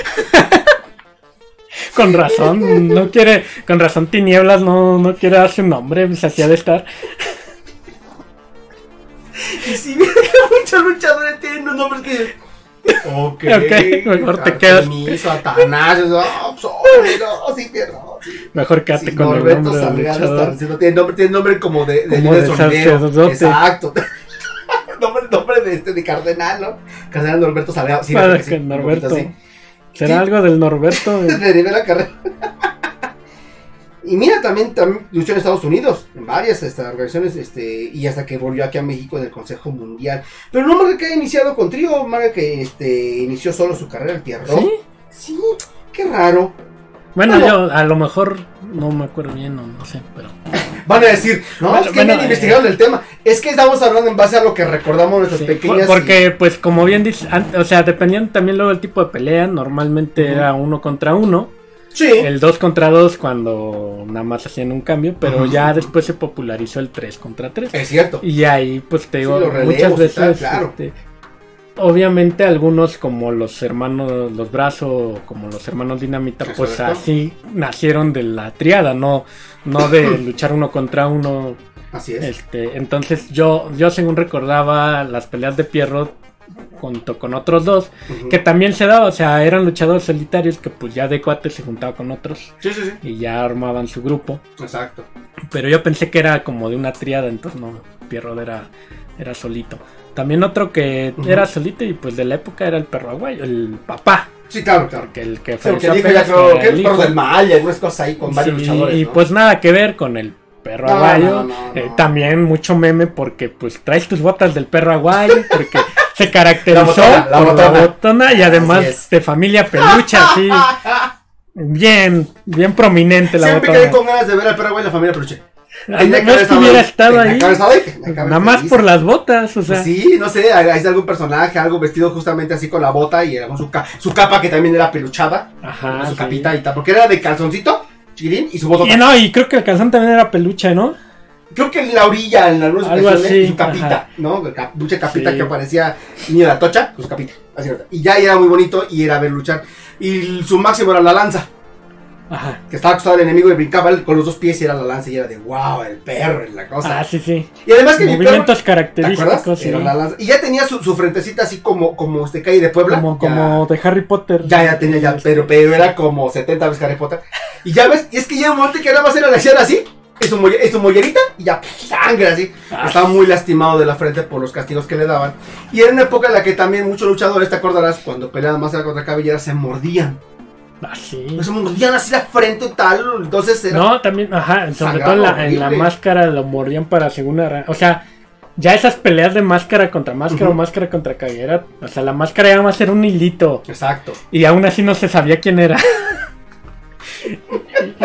con razón, no quiere, con razón Tinieblas no, no quiere darse un nombre, pues así ha de estar. Y si bien muchos luchadores tienen que. Ok, Ok, mejor te quedas. Satanás, pues, no, sí. Mejor quédate Sí, con el Norberto nombre Salgado luchador. Salcedo. Tiene nombre, tiene nombre como de, Como. Exacto. nombre, nombre de este de cardenal, ¿no? Cardenal Norberto Salgado. Sí, Para creo que sí, que un Norberto. poquito así. ¿Será Sí. algo del Norberto? Derivé la carrera. Y mira, también, también luchó en Estados Unidos, en varias este, organizaciones, este, y hasta que volvió aquí a México en el Consejo Mundial. Pero no marca que haya iniciado con trío, marca que este, inició solo su carrera el tierra. ¿Sí? Sí, qué raro. Bueno, yo a lo mejor no me acuerdo bien o no sé, pero. Van a decir, no, Bueno, es que bueno, bien eh, investigaron el tema. Es que estamos hablando en base a lo que recordamos nuestras Sí, pequeñas. por- porque, pues, como bien dices, o sea, dependiendo también luego del tipo de pelea, normalmente era uno contra uno, Sí. el dos contra dos cuando nada más hacían un cambio, pero ya después se popularizó el 3 contra 3. Es cierto. Y ahí, pues, te digo, Sí, muchas veces, tal, claro. este, obviamente algunos como los hermanos, los brazos, como los hermanos Dinamita, pues así nacieron de la triada, no, no de luchar uno contra uno Así es. este, entonces yo, yo según recordaba las peleas de Pierrot junto con otros dos, que también se daba, o sea, eran luchadores solitarios que pues ya de cuates se juntaba con otros Sí, sí, sí. y ya armaban su grupo. Exacto. Pero yo pensé que era como de una triada, entonces no, Pierrot era, era solito. También otro que era solito y pues de la época era el perro aguayo, el papá, Sí, claro, claro. porque el que Sí, porque falleció dijo ya apenas creo fue que el el perro del mal y algunas cosas ahí con varios Sí, luchadores. y ¿no? pues nada que ver con el perro No, aguayo. no, Eh, también mucho meme porque pues traes tus botas del perro aguayo porque se caracterizó La botona, la por botona. la botona y además de familia pelucha, así bien, bien prominente la Siempre quedé botona. con ganas de ver al perro en la familia peluche. Es que hubiera estado ahí. Nada más por las botas, o sea. Pues sí, no sé, hay algún personaje, algo vestido justamente así con la bota y era con su, ca- su capa que también era peluchada, Ajá. su sí. capita y tal, porque era de calzoncito, chiquirín, y su bota. Y no, y creo que el calzón también era peluche, ¿no? Creo que en la orilla, en algunas ocasiones, así, su capita, ajá. ¿no? Mucha capita Sí. que parecía niño de la tocha, con su capita, así. Y ya era muy bonito y era ver luchar. Y su máximo era la lanza, Ajá. que estaba acostado el enemigo y brincaba con los dos pies y era la lanza y era de wow, el perro y la cosa. Ah, sí, sí. y además que mi perro, Movimientos ¿te característicos, sí. Era la lanza. Y ya tenía su, su frentecita así como, como este calle de Puebla. Como, Ya- como de Harry Potter. Ya, ya tenía ya, pero, pero era como 70 veces Harry Potter. Y ya ves, y es que ya un momento que nada más era la hacían así, es su, molle- su mollerita y ya sangre así. Ah. Estaba muy lastimado de la frente por los castigos que le daban. Y era una época en la que también muchos luchadores, te acordarás, cuando peleaban máscara contra cabellera, se mordían. Así. Se mordían así la frente y tal. Entonces era. No, también, ajá, sobre todo en la, en la horrible. máscara lo mordían para segunda ra- O sea, ya esas peleas de máscara contra máscara Ujú. o máscara contra cabellera, o sea, la máscara ya más era un hilito. Exacto. Y aún así no se sabía quién era.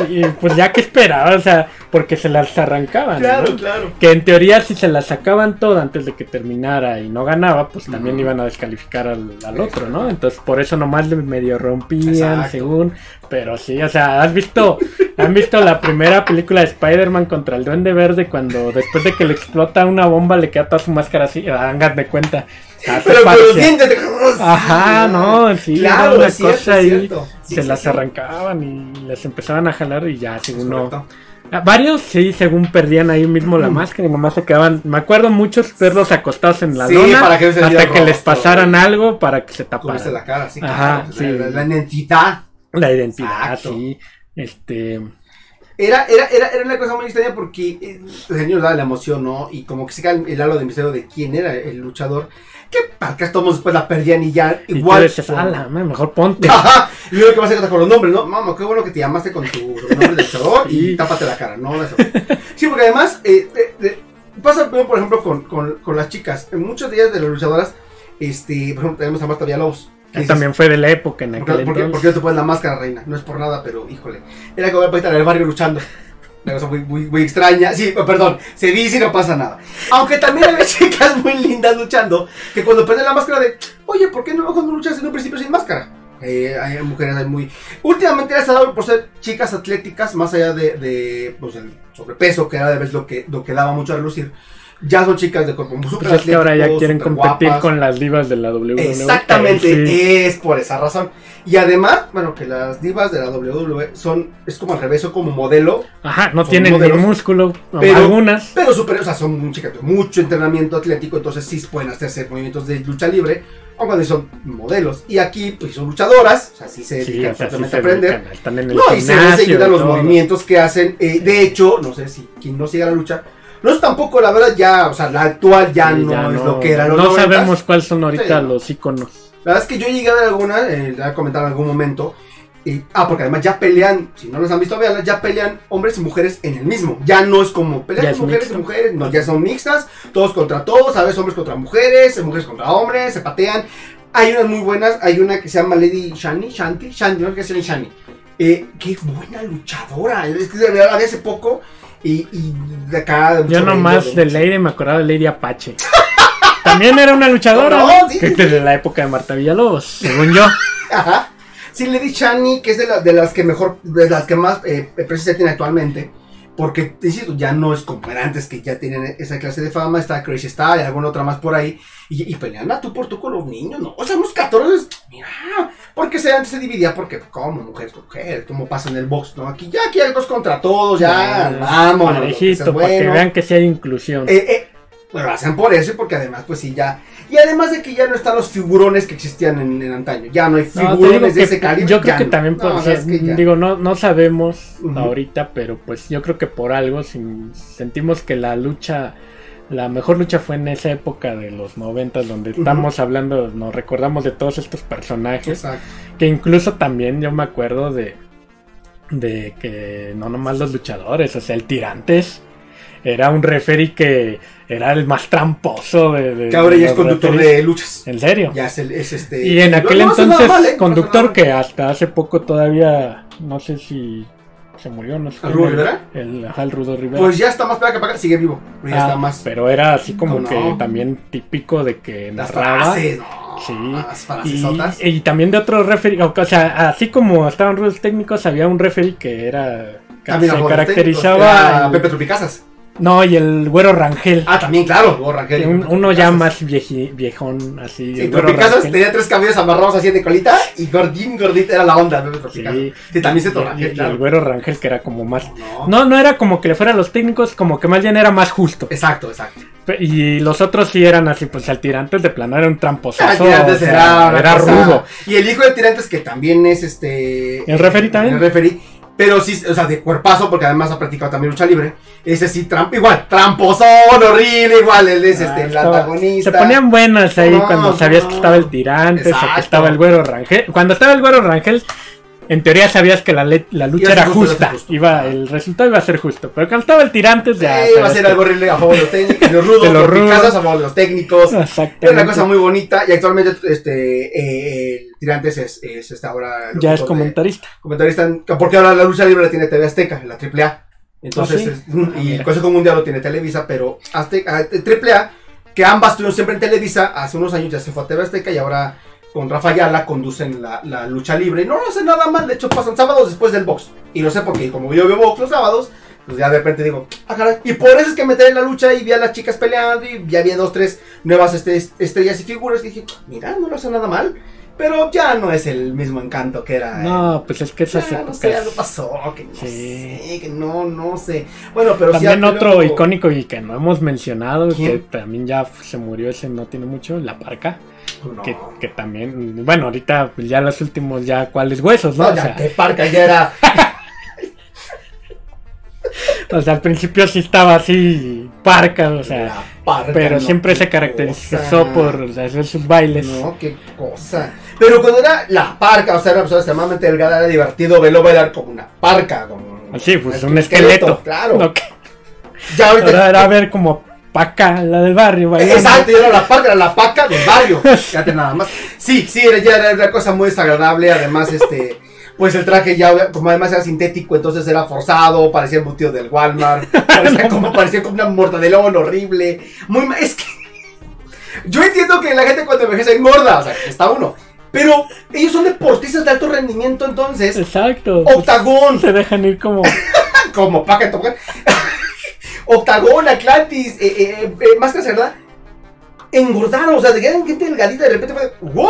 y, y, pues ya que esperaba, o sea, porque se las arrancaban. ¿no? claro. Que en teoría si se las sacaban toda antes de que terminara y no ganaba, pues también iban a descalificar al, al otro, ¿no? Entonces por eso nomás le medio rompían, Exacto. según. Pero sí, o sea, ¿has visto, han visto la primera película de Spider-Man contra el Duende Verde cuando después de que le explota una bomba le queda toda su máscara así? Hagan de cuenta. Pero con los dientes. de- Ajá, no, sí, era Claro, una es cierto, cosa es ahí. cierto. Sí, se sí, las sí. arrancaban y les empezaban a jalar y ya, según no. Ah, Varios sí, según perdían ahí mismo la máscara y nomás se quedaban. Me acuerdo muchos verlos acostados en la Sí, lona para que hasta que les pasaran güey. algo para que se taparan. Cubrirse la cara, sí, Ajá, claro. sí. La, la identidad. La identidad, Exacto. sí. Este. Era, era, era, era una cosa muy extraña porque eh, el señor daba la emoción, ¿no? Y como que se cae el halo de misterio de quién era el luchador. Que que todos después la perdían y ya Y igual. decías, con- "Ala, mejor ponte. Ajá. Y luego que vas a con los nombres, ¿no? Mamá, qué bueno que te llamaste con tu nombre de luchador Sí. y tápate la cara, ¿no? Eso. Sí, porque además, eh, eh, eh, pasa por ejemplo con, con, con las chicas. En muchos días de las luchadoras, este, por ejemplo, tenemos a Marta Villalobos. Que También fue de la época en ¿Por qué, aquel por qué- por entonces. qué no te pones la máscara, reina? No es por nada, pero híjole. Era como ver en el barrio luchando. Una cosa muy, muy, muy extraña. Sí, oh, perdón, se dice y no pasa nada. Aunque también hay chicas muy lindas luchando que cuando ponen la máscara de, oye, ¿por qué no no luchas en un principio sin máscara? Eh, hay mujeres muy. Últimamente les ha dado por ser chicas atléticas, más allá de, de pues, el sobrepeso, que era de vez lo que, lo que daba mucho a relucir. Ya son chicas de cuerpo súper Pues es que ahora ya quieren competir guapas. con las divas de la WWE. Exactamente, sí. es por esa razón. Y además, bueno, que las divas de la WWE son, es como al revés, son como modelo, Ajá, no tienen ni modelos, músculo, pero- algunas. pero super, o sea, son chicas de mucho entrenamiento atlético, entonces sí pueden hacerse movimientos de lucha libre, aunque cuando son modelos. Y aquí, pues son luchadoras, o sea, sí se Sí, dedican o sea, sí se a aprender. están en el No, y se y los movimientos que hacen. eh, de hecho, no sé si quien no siga la lucha, no es tampoco, la verdad, ya, o sea, la actual ya, Sí, no, ya es lo que era. los No 90s. sabemos cuáles son ahorita Sí. los iconos. La verdad es que yo llegué a ver alguna, eh, la voy a comentar en algún momento. y- ah, porque además ya pelean, si no los han visto, veanlas, ya pelean hombres y mujeres en el mismo. Ya no es como pelean es mujeres y mujeres, no, ya son mixtas, todos contra todos, a veces hombres contra mujeres, mujeres contra hombres, se patean. Hay unas muy buenas, hay una que se llama Lady Shani, Shanti, Shanti, no sé qué es Lady Shani. Eh, qué buena luchadora, es que de verdad hace poco y, y de acá. de Yo nomás de Lady me acordaba de Lady Apache. También era una luchadora, No, ¿no? sí, que sí, es desde la época de Marta Villalobos, según yo. Ajá. Sí, Lady Shani, que es de, la- de las que mejor, de las que más eh, presencia tiene actualmente. Porque, insisto, ya no es como era antes que ya tienen esa clase de fama. Está Crazy Star y alguna otra más por ahí. Y, y pelean a tú por tú con los niños, ¿no? O sea, unos 14, mira. Porque se, antes se dividía porque, como mujeres con mujeres, como pasa en el box, ¿no? Aquí ya, aquí hay dos contra todos, ya, vamos. Parejito, para que vean que sí hay inclusión. Eh, eh, bueno, lo hacen por eso y porque además, pues sí, ya. Y además de que ya no están los figurones que existían en, en antaño. Ya no hay No, figurones de que- ese calibre. yo creo que no. también por es que digo no no sabemos ahorita pero pues yo creo que por algo sentimos que la lucha la mejor lucha fue en esa época de los noventas donde estamos hablando nos recordamos de todos estos personajes Exacto. que incluso también yo me acuerdo de de que no nomás los luchadores o sea el tirantes era un referee que era el más tramposo de, de- Que ahora ya de es los conductor referees. de luchas. en serio Ya es, el, es este. y en aquel no entonces, mal, ¿eh? Conductor que hasta hace poco todavía, no sé si se murió, no sé. ¿El Rudo Rivera? El, ajá, el Rudo. Rivera. Pues ya está más para que acá, sigue vivo. Pero ya Ah, está más. Pero era así como No, que no. también típico de que Las narraba. frases, no. Sí. Las Y, también de otros referees, o sea, así como estaban rudos técnicos, había un referee que era que se caracterizaba. técnicos, era Pepe Trupicasas. No, y el güero Rangel. Ah, también, claro. Hugo Rangel. un- uno ya más vieji- viejón, así. Sí, el güero Rangel. tenía tres cabellos amarrados así de colita y gordín, gordita era la onda, Tropicazas. Sí. Sí, también se Y- torna. y- y el güero Rangel que era como más No. No, no era como que le fuera a los técnicos, como que más bien era más justo. Exacto, exacto. Y los otros sí eran así, pues el tirantes de plano era un tramposazo. Ah, Tirantes o sea, era, era rudo. Y el hijo de Tirantes, que también es este. ¿El referee también? El referee. Pero sí, o sea, de cuerpazo, porque además ha practicado también lucha libre. Ese sí, tramp, igual, tramposón, horrible, igual, él es Ah, este, el estaba- antagonista. Se ponían buenas ahí No, cuando sabías que estaba el tirante, o que estaba el güero Rangel. Cuando estaba el güero Rangel, en teoría sabías que la, la lucha era justo, justa. justo. Iba, el resultado iba a ser justo. Pero cuando estaba el tirantes ya. Eh, iba a ser que- algo horrible a favor de los técnicos, los rudos, los rudos. a favor de los técnicos. Era una cosa muy bonita y actualmente este eh, el Tirantes es, es este ahora Ya es de- comentarista. comentarista en- porque ahora la lucha libre la tiene TV Azteca, la AAA. Entonces, ¿Ah, sí? es- Ah, y el. Consejo Mundial lo tiene Televisa, pero Azteca, eh, AAA, que ambas estuvieron siempre en Televisa, hace unos años ya se fue a TV Azteca y ahora con Rafa Ayala conducen la, la lucha libre. No lo hacen nada mal, de hecho pasan sábados después del box. Y lo sé porque como yo veo box los sábados, pues ya de repente digo, ah, caray. Y por eso es que me trae en la lucha y vi a las chicas peleando y ya había dos, tres nuevas este, estrellas y figuras. Y dije, mira, no lo hace nada mal. Pero ya no es el mismo encanto que era. No, pues es que esas ya, no épocas. sé, algo pasó, que no Sí. sé, que no, no sé. Bueno, pero sí, También ah, otro icónico y que no hemos mencionado, que también ya se murió ese no tiene mucho, la parca. No, Que, que también, bueno, ahorita pues, ya los últimos, ya cuáles huesos, ¿no? no, o, sea, que Parca ya era. o sea, al principio sí estaba así, parca, o sea, la Parca, pero no, siempre se caracterizó cosa. por hacer sus bailes. No, qué cosa. Pero cuando era la parca, o sea, era una persona extremadamente delgada, era divertido verlo bailar como una parca. Como Así, pues un esqueleto. Claro. No, que- Ya ahorita. ahora era ver como paca, la del barrio, bailando. Exacto, era la parca, era la paca del barrio. Fíjate nada más. Sí, sí, era, ya era una cosa muy desagradable. Además, este. Pues el traje ya, como además era sintético, entonces era forzado, parecía embutido del Walmart, parecía como, parecía como una mortadelón horrible. Muy ma- es que yo entiendo que la gente cuando envejece engorda, o sea, está uno. Pero ellos son deportistas de alto rendimiento, entonces, Exacto. pues, octagón, se dejan ir como. como paca. Octagón, Atlantis, eh, eh, eh, Máscara Cerda. Engordaron, o sea, de que eran gente delgadita de repente fue, wow,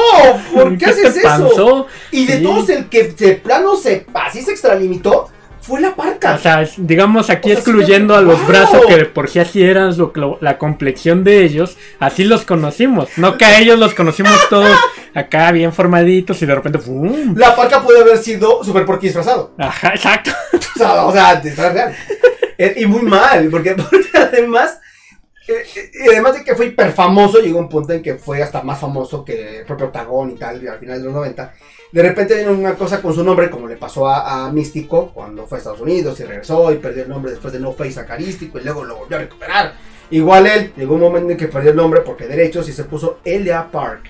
¿por qué, haces eso? Y de Sí. todos el que de plano se así se extralimitó fue la parca. O sea, digamos aquí O sea, sí excluyendo a los ¡Wow! brazos que de por sí así eran lo- lo- la complexión de ellos, así los conocimos. No que a ellos los conocimos todos acá bien formaditos y de repente ¡fum! la parca puede haber sido Super Porky disfrazado. Ajá, exacto. O sea, o sea, disfraz real. Y muy mal, porque, además, eh, eh, y además de que fue hiper famoso, llegó un punto en que fue hasta más famoso que el propio Octagón y tal, y al final de los 90. De repente vino una cosa con su nombre, como le pasó a, a Místico cuando fue a Estados Unidos y regresó y perdió el nombre después de No Face Acarístico y luego lo volvió a recuperar. Igual él, llegó un momento en que perdió el nombre porque derechos y se puso Elia Park.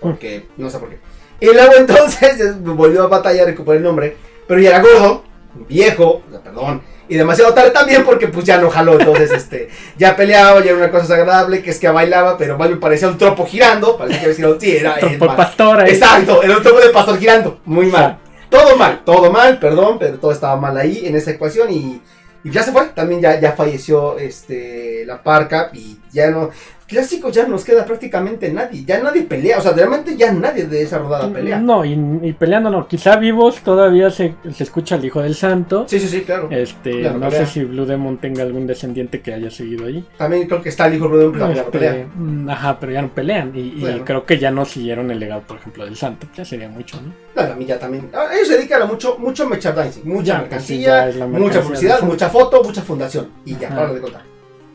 Porque, no sé por qué. Y luego entonces volvió a batallar, recuperar el nombre, pero ya era gordo, viejo, perdón, y demasiado tarde también porque pues ya no jaló, entonces este, ya peleaba, ya era una cosa desagradable, que es que bailaba, pero me parecía un tropo girando, parecía que decía, sí, era el Tropo mal. pastora. Exacto, era un tropo de pastor girando, muy mal. Todo mal, todo mal, perdón, pero todo estaba mal ahí en esa ecuación y, y ya se fue, también ya, ya falleció este, la parca y ya no, clásico ya nos queda prácticamente nadie, ya nadie pelea, o sea, realmente ya nadie de esa rodada pelea. No, y, y peleando no. Quizá vivos todavía se, se escucha el hijo del santo. Sí, sí, sí, claro. Este, Ya no pelea. sé si Blue Demon tenga algún descendiente que haya seguido ahí. También creo que está el hijo de un pero ya no Este, pelea. mm, ajá, pero ya no pelean. Y, y Claro. creo que ya no siguieron el legado, por ejemplo, del santo. Ya sería mucho, ¿no? La camilla también. Ah, Ellos se dedican a mucho, mucho merchandising, mucha Ya, pues, mercancía, ya la mucha mercancía publicidad, mucha foto, mucha fundación. Y ya, para de contar.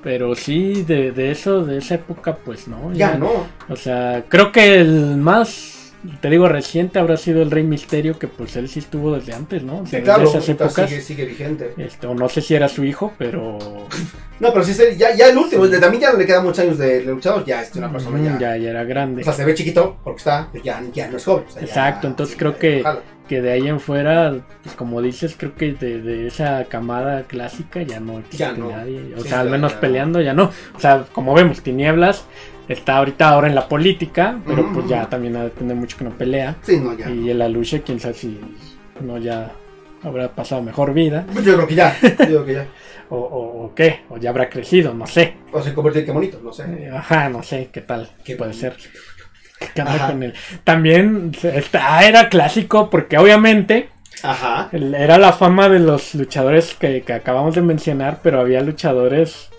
Pero sí, de, de eso, de esa época, pues no. Ya no. O sea, creo que el más, te digo, reciente habrá sido el Rey Misterio, que pues él sí estuvo desde antes, ¿no? Sí, Desde claro, esas épocas. sigue, sigue vigente. Este, o no sé si era su hijo, pero No, pero sí, ya, ya el último, a mí ya no le quedan muchos años de luchador, ya es una persona mm, ya. ya, ya era grande. O sea, se ve chiquito porque está, ya, ya no es joven. o sea, ya- Exacto, entonces creo que-. Que de ahí en fuera, pues como dices, creo que de, de esa camada clásica ya no existe Ya no. nadie. O Sí, sea, al menos ya. peleando ya no. O sea, como vemos, Tinieblas está ahorita ahora en la política, pero pues ya también ha de tener mucho que no pelea. Sí, no, ya. Y el Aluche, quién sabe si no ya habrá pasado mejor vida. Pues Yo creo que ya, yo creo que ya. O, o, o qué, o ya habrá crecido, no sé. O se convierte en qué bonito, no sé. Ajá, no sé qué tal, Qué puede bonito. ser. ¿Qué onda Ajá. con él? También está, era clásico porque obviamente Ajá. era la fama de los luchadores que, que acabamos de mencionar, pero había luchadores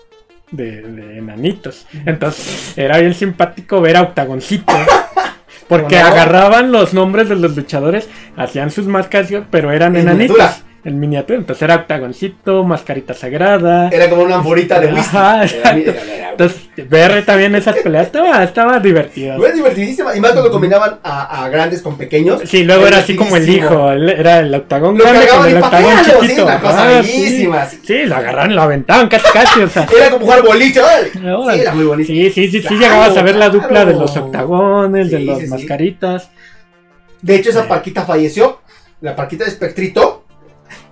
de, de enanitos. Entonces era bien simpático ver a Octagoncito. Porque agarraban los nombres de los luchadores, hacían sus máscaras, pero eran En enanitos. En miniatura. Entonces era octagoncito, mascarita sagrada. Era como una anforita de whisky. Ajá, Era- era- era- Entonces, ver también esas peleas estaba, estaba divertido. Fue divertidísima. Y más cuando combinaban a, a grandes con pequeños. Sí, luego era así como el hijo, era el octagón Lo grande con el y octagón patealo, sí, una cosa Ah, sí. bellísima. sí. Sí, lo agarraron, lo aventaban casi casi, o sea. Era como jugar boliche. órale. Órale. Sí, era muy bonito. Sí, sí, sí, sí, llegabas a ver la dupla claro. de los octagones, de Sí, las sí, sí. mascaritas. De hecho, esa parquita falleció. La parquita de Espectrito.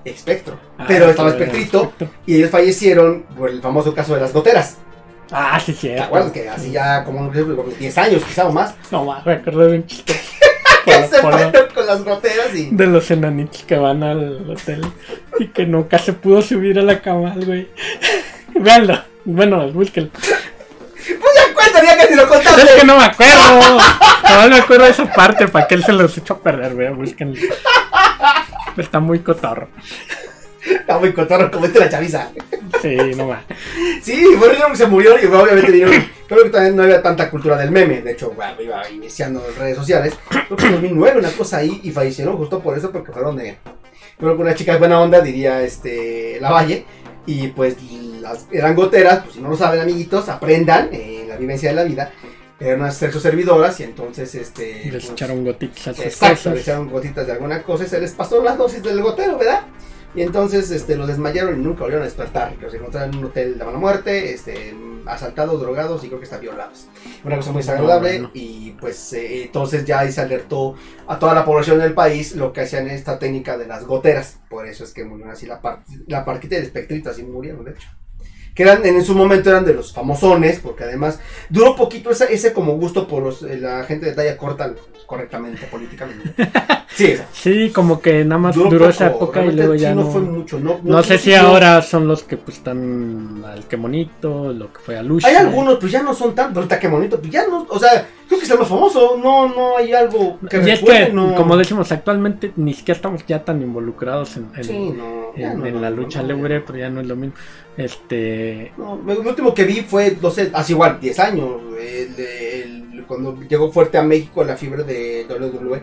Espectro. Ah, Pero estaba Espectrito. Y ellos fallecieron por el famoso caso de las goteras. Ah, sí, ¿Te cierto. acuerdas? Que así ya como no sé, como 10 años quizá o más. No, ma, me acuerdo de un chiste. Que se fueron con las goteras y. de los enanitos que van al hotel y que nunca se pudo subir a la cama, güey. Véanlo. Bueno, búsquenlo. Pues ya cuéntame, que si lo contaste. Es que no me acuerdo. No me acuerdo de esa parte para que él se los echó a perder, güey. Búsquenlo. Está muy cotorro. Está muy cotorro como este la chaviza. Sí, no va. Sí, fue que se murió y obviamente vinieron. Creo que también no había tanta cultura del meme. De hecho, bueno, iba iniciando en redes sociales. Creo que en 2009, una cosa ahí, y fallecieron justo por eso, porque fueron de. Creo que una chica de buena onda, diría este La Valle. Y pues las, eran goteras, pues si no lo saben, amiguitos, aprendan eh, la vivencia de la vida. Eran unas sexo servidoras y entonces este. Les pues, echaron gotitas a sus Exacto, cosas. echaron gotitas de alguna cosa y se les pasó las dosis del gotero, ¿verdad? Y entonces este, los desmayaron y nunca volvieron a despertar. Los encontraron en un hotel de mala muerte, este, asaltados, drogados y creo que están violados. Una cosa muy desagradable No, y pues eh, entonces ya ahí se alertó a toda la población del país lo que hacían esta técnica de las goteras. Por eso es que murieron así la, par la parquita y el espectrito, así murieron de hecho. Que eran, en su momento eran de los famosones, porque además duró poquito ese, ese como gusto por los, eh, la gente de talla corta, correctamente, políticamente. Sí, Sí, como que nada más duró, poco, esa época y luego sí, ya no, no. fue mucho. No, No sé si ahora son los que pues están al que bonito, lo que fue a Lucha. Hay algunos, pues ya no son tantos, ahorita que bonito, pues ya no, o sea, creo que es más famoso, no, no hay algo que y es que, como decimos, actualmente ni siquiera estamos ya tan involucrados en, en- Sí, no, en- no, en no, la lucha libre, pero ya no es lo mismo. Este. No, lo último que vi fue, no sé, hace igual, 10 años, el de- el- cuando llegó fuerte a México la fiebre de WWE,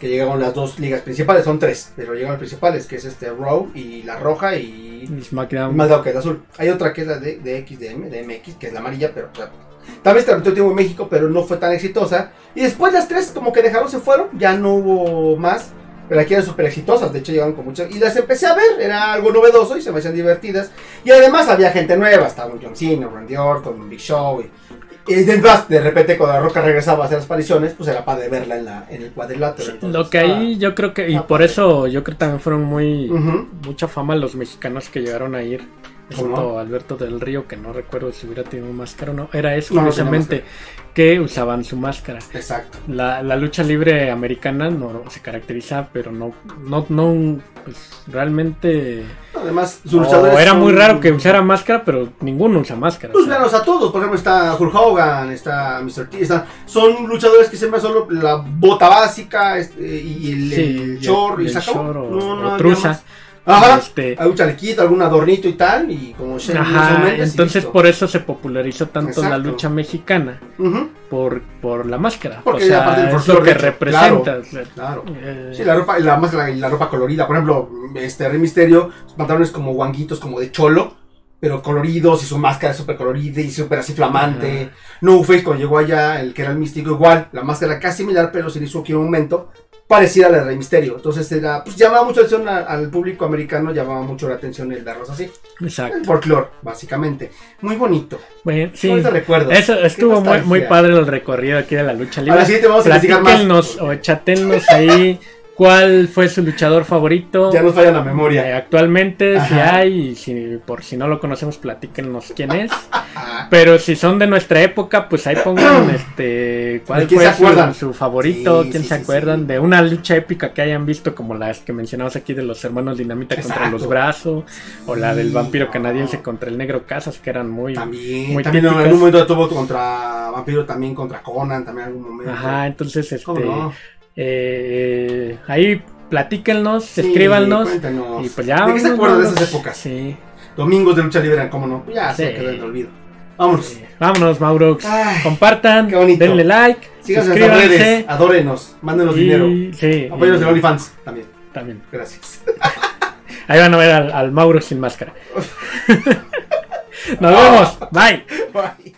que llegaron las dos ligas principales, son tres, pero llegaron las principales, que es este Raw y la roja y SmackDown. más dado que el azul. Hay otra que es la de, de XDM, de MX, que es la amarilla, pero o sea, tal vez transmitió tiempo en México, pero no fue tan exitosa. Y después las tres como que dejaron, se fueron, ya no hubo más. Pero aquí eran súper exitosas, de hecho llegaron con muchas. Y las empecé a ver, era algo novedoso y se me hacían divertidas. Y además había gente nueva, estaba un John Cena, Randy Orton, un Big Show. Y, y además, de repente cuando la roca regresaba a hacer las apariciones, pues era padre verla en, la, en el cuadrilátero. entonces, Lo que ahí yo creo que, y por eso yo creo que también fueron muy. Mucha fama los mexicanos que llegaron a ir. ¿Cómo Excepto Alberto del Río, que no recuerdo si hubiera tenido máscara o no. Era eso No, no precisamente, que usaban su máscara. Exacto. La, la lucha libre americana no se caracteriza, pero no, no, no, pues realmente. Además, sus o luchadores era muy raro que usara máscara, pero ninguno usa máscara. Pues o sea, a todos, por ejemplo está Hulk Hogan, está Mr. T, está- son luchadores que siempre solo la bota básica este, y el, sí, el y short y, el se acabó. short o, No, no o. Ajá, Este, algún chalequito, algún adornito y tal, y como Ajá, y entonces por eso se popularizó tanto la lucha mexicana, por, por la máscara. Porque o sea, es lo que hecho, representa. claro. eh, Sí, la ropa, la máscara y la ropa colorida. Por ejemplo, este Rey Misterio, sus pantalones como guanguitos, como de cholo, pero coloridos, y su máscara súper colorida y súper así flamante. No Face cuando llegó allá, el que era el místico, igual, la máscara casi similar, pero se le hizo aquí un momento parecida a la de Rey Misterio. Entonces era, pues llamaba mucho la atención a- al público americano, llamaba mucho la atención el darlos así. exacto. El folclore, básicamente. Muy bonito. Bueno, sí. Recuerdo. Eso estuvo muy, padre el recorrido aquí de la lucha libre. la siguiente vamos a investigar más. O chatennos ahí cuál fue su luchador favorito. Ya nos falla la eh, memoria. actualmente, si hay, y si, por si no lo conocemos, platíquenos quién es. Pero si son de nuestra época, pues ahí pongan este cuál ¿De quién fue se su, su favorito, Sí, quién sí, se sí, acuerdan sí. de una lucha épica que hayan visto como las que mencionamos aquí de los hermanos Dinamita contra los brazos o la del vampiro no. canadiense contra el negro Casas que eran muy También, muy también en algún momento tuvo contra Vampiro, también contra Conan, también en algún momento. Ajá, entonces este ¿Cómo no? Eh, ahí platíquennos, Sí, escríbanos cuéntanos. y pues ya ¿De qué se acuerdan de esas épocas? Sí, Domingos de lucha libre, ¿cómo no? Ya se Sí. quedó en el olvido. Vámonos. sí. vámonos Mauro, Ay, compartan, qué bonito. denle like, síganos en suscríbanse redes, adórenos, mándenos y dinero. sí, Apóyenos y- en OnlyFans también. también. Gracias. Ahí van a ver al, al Mauro sin máscara. Nos vemos. Bye. Bye.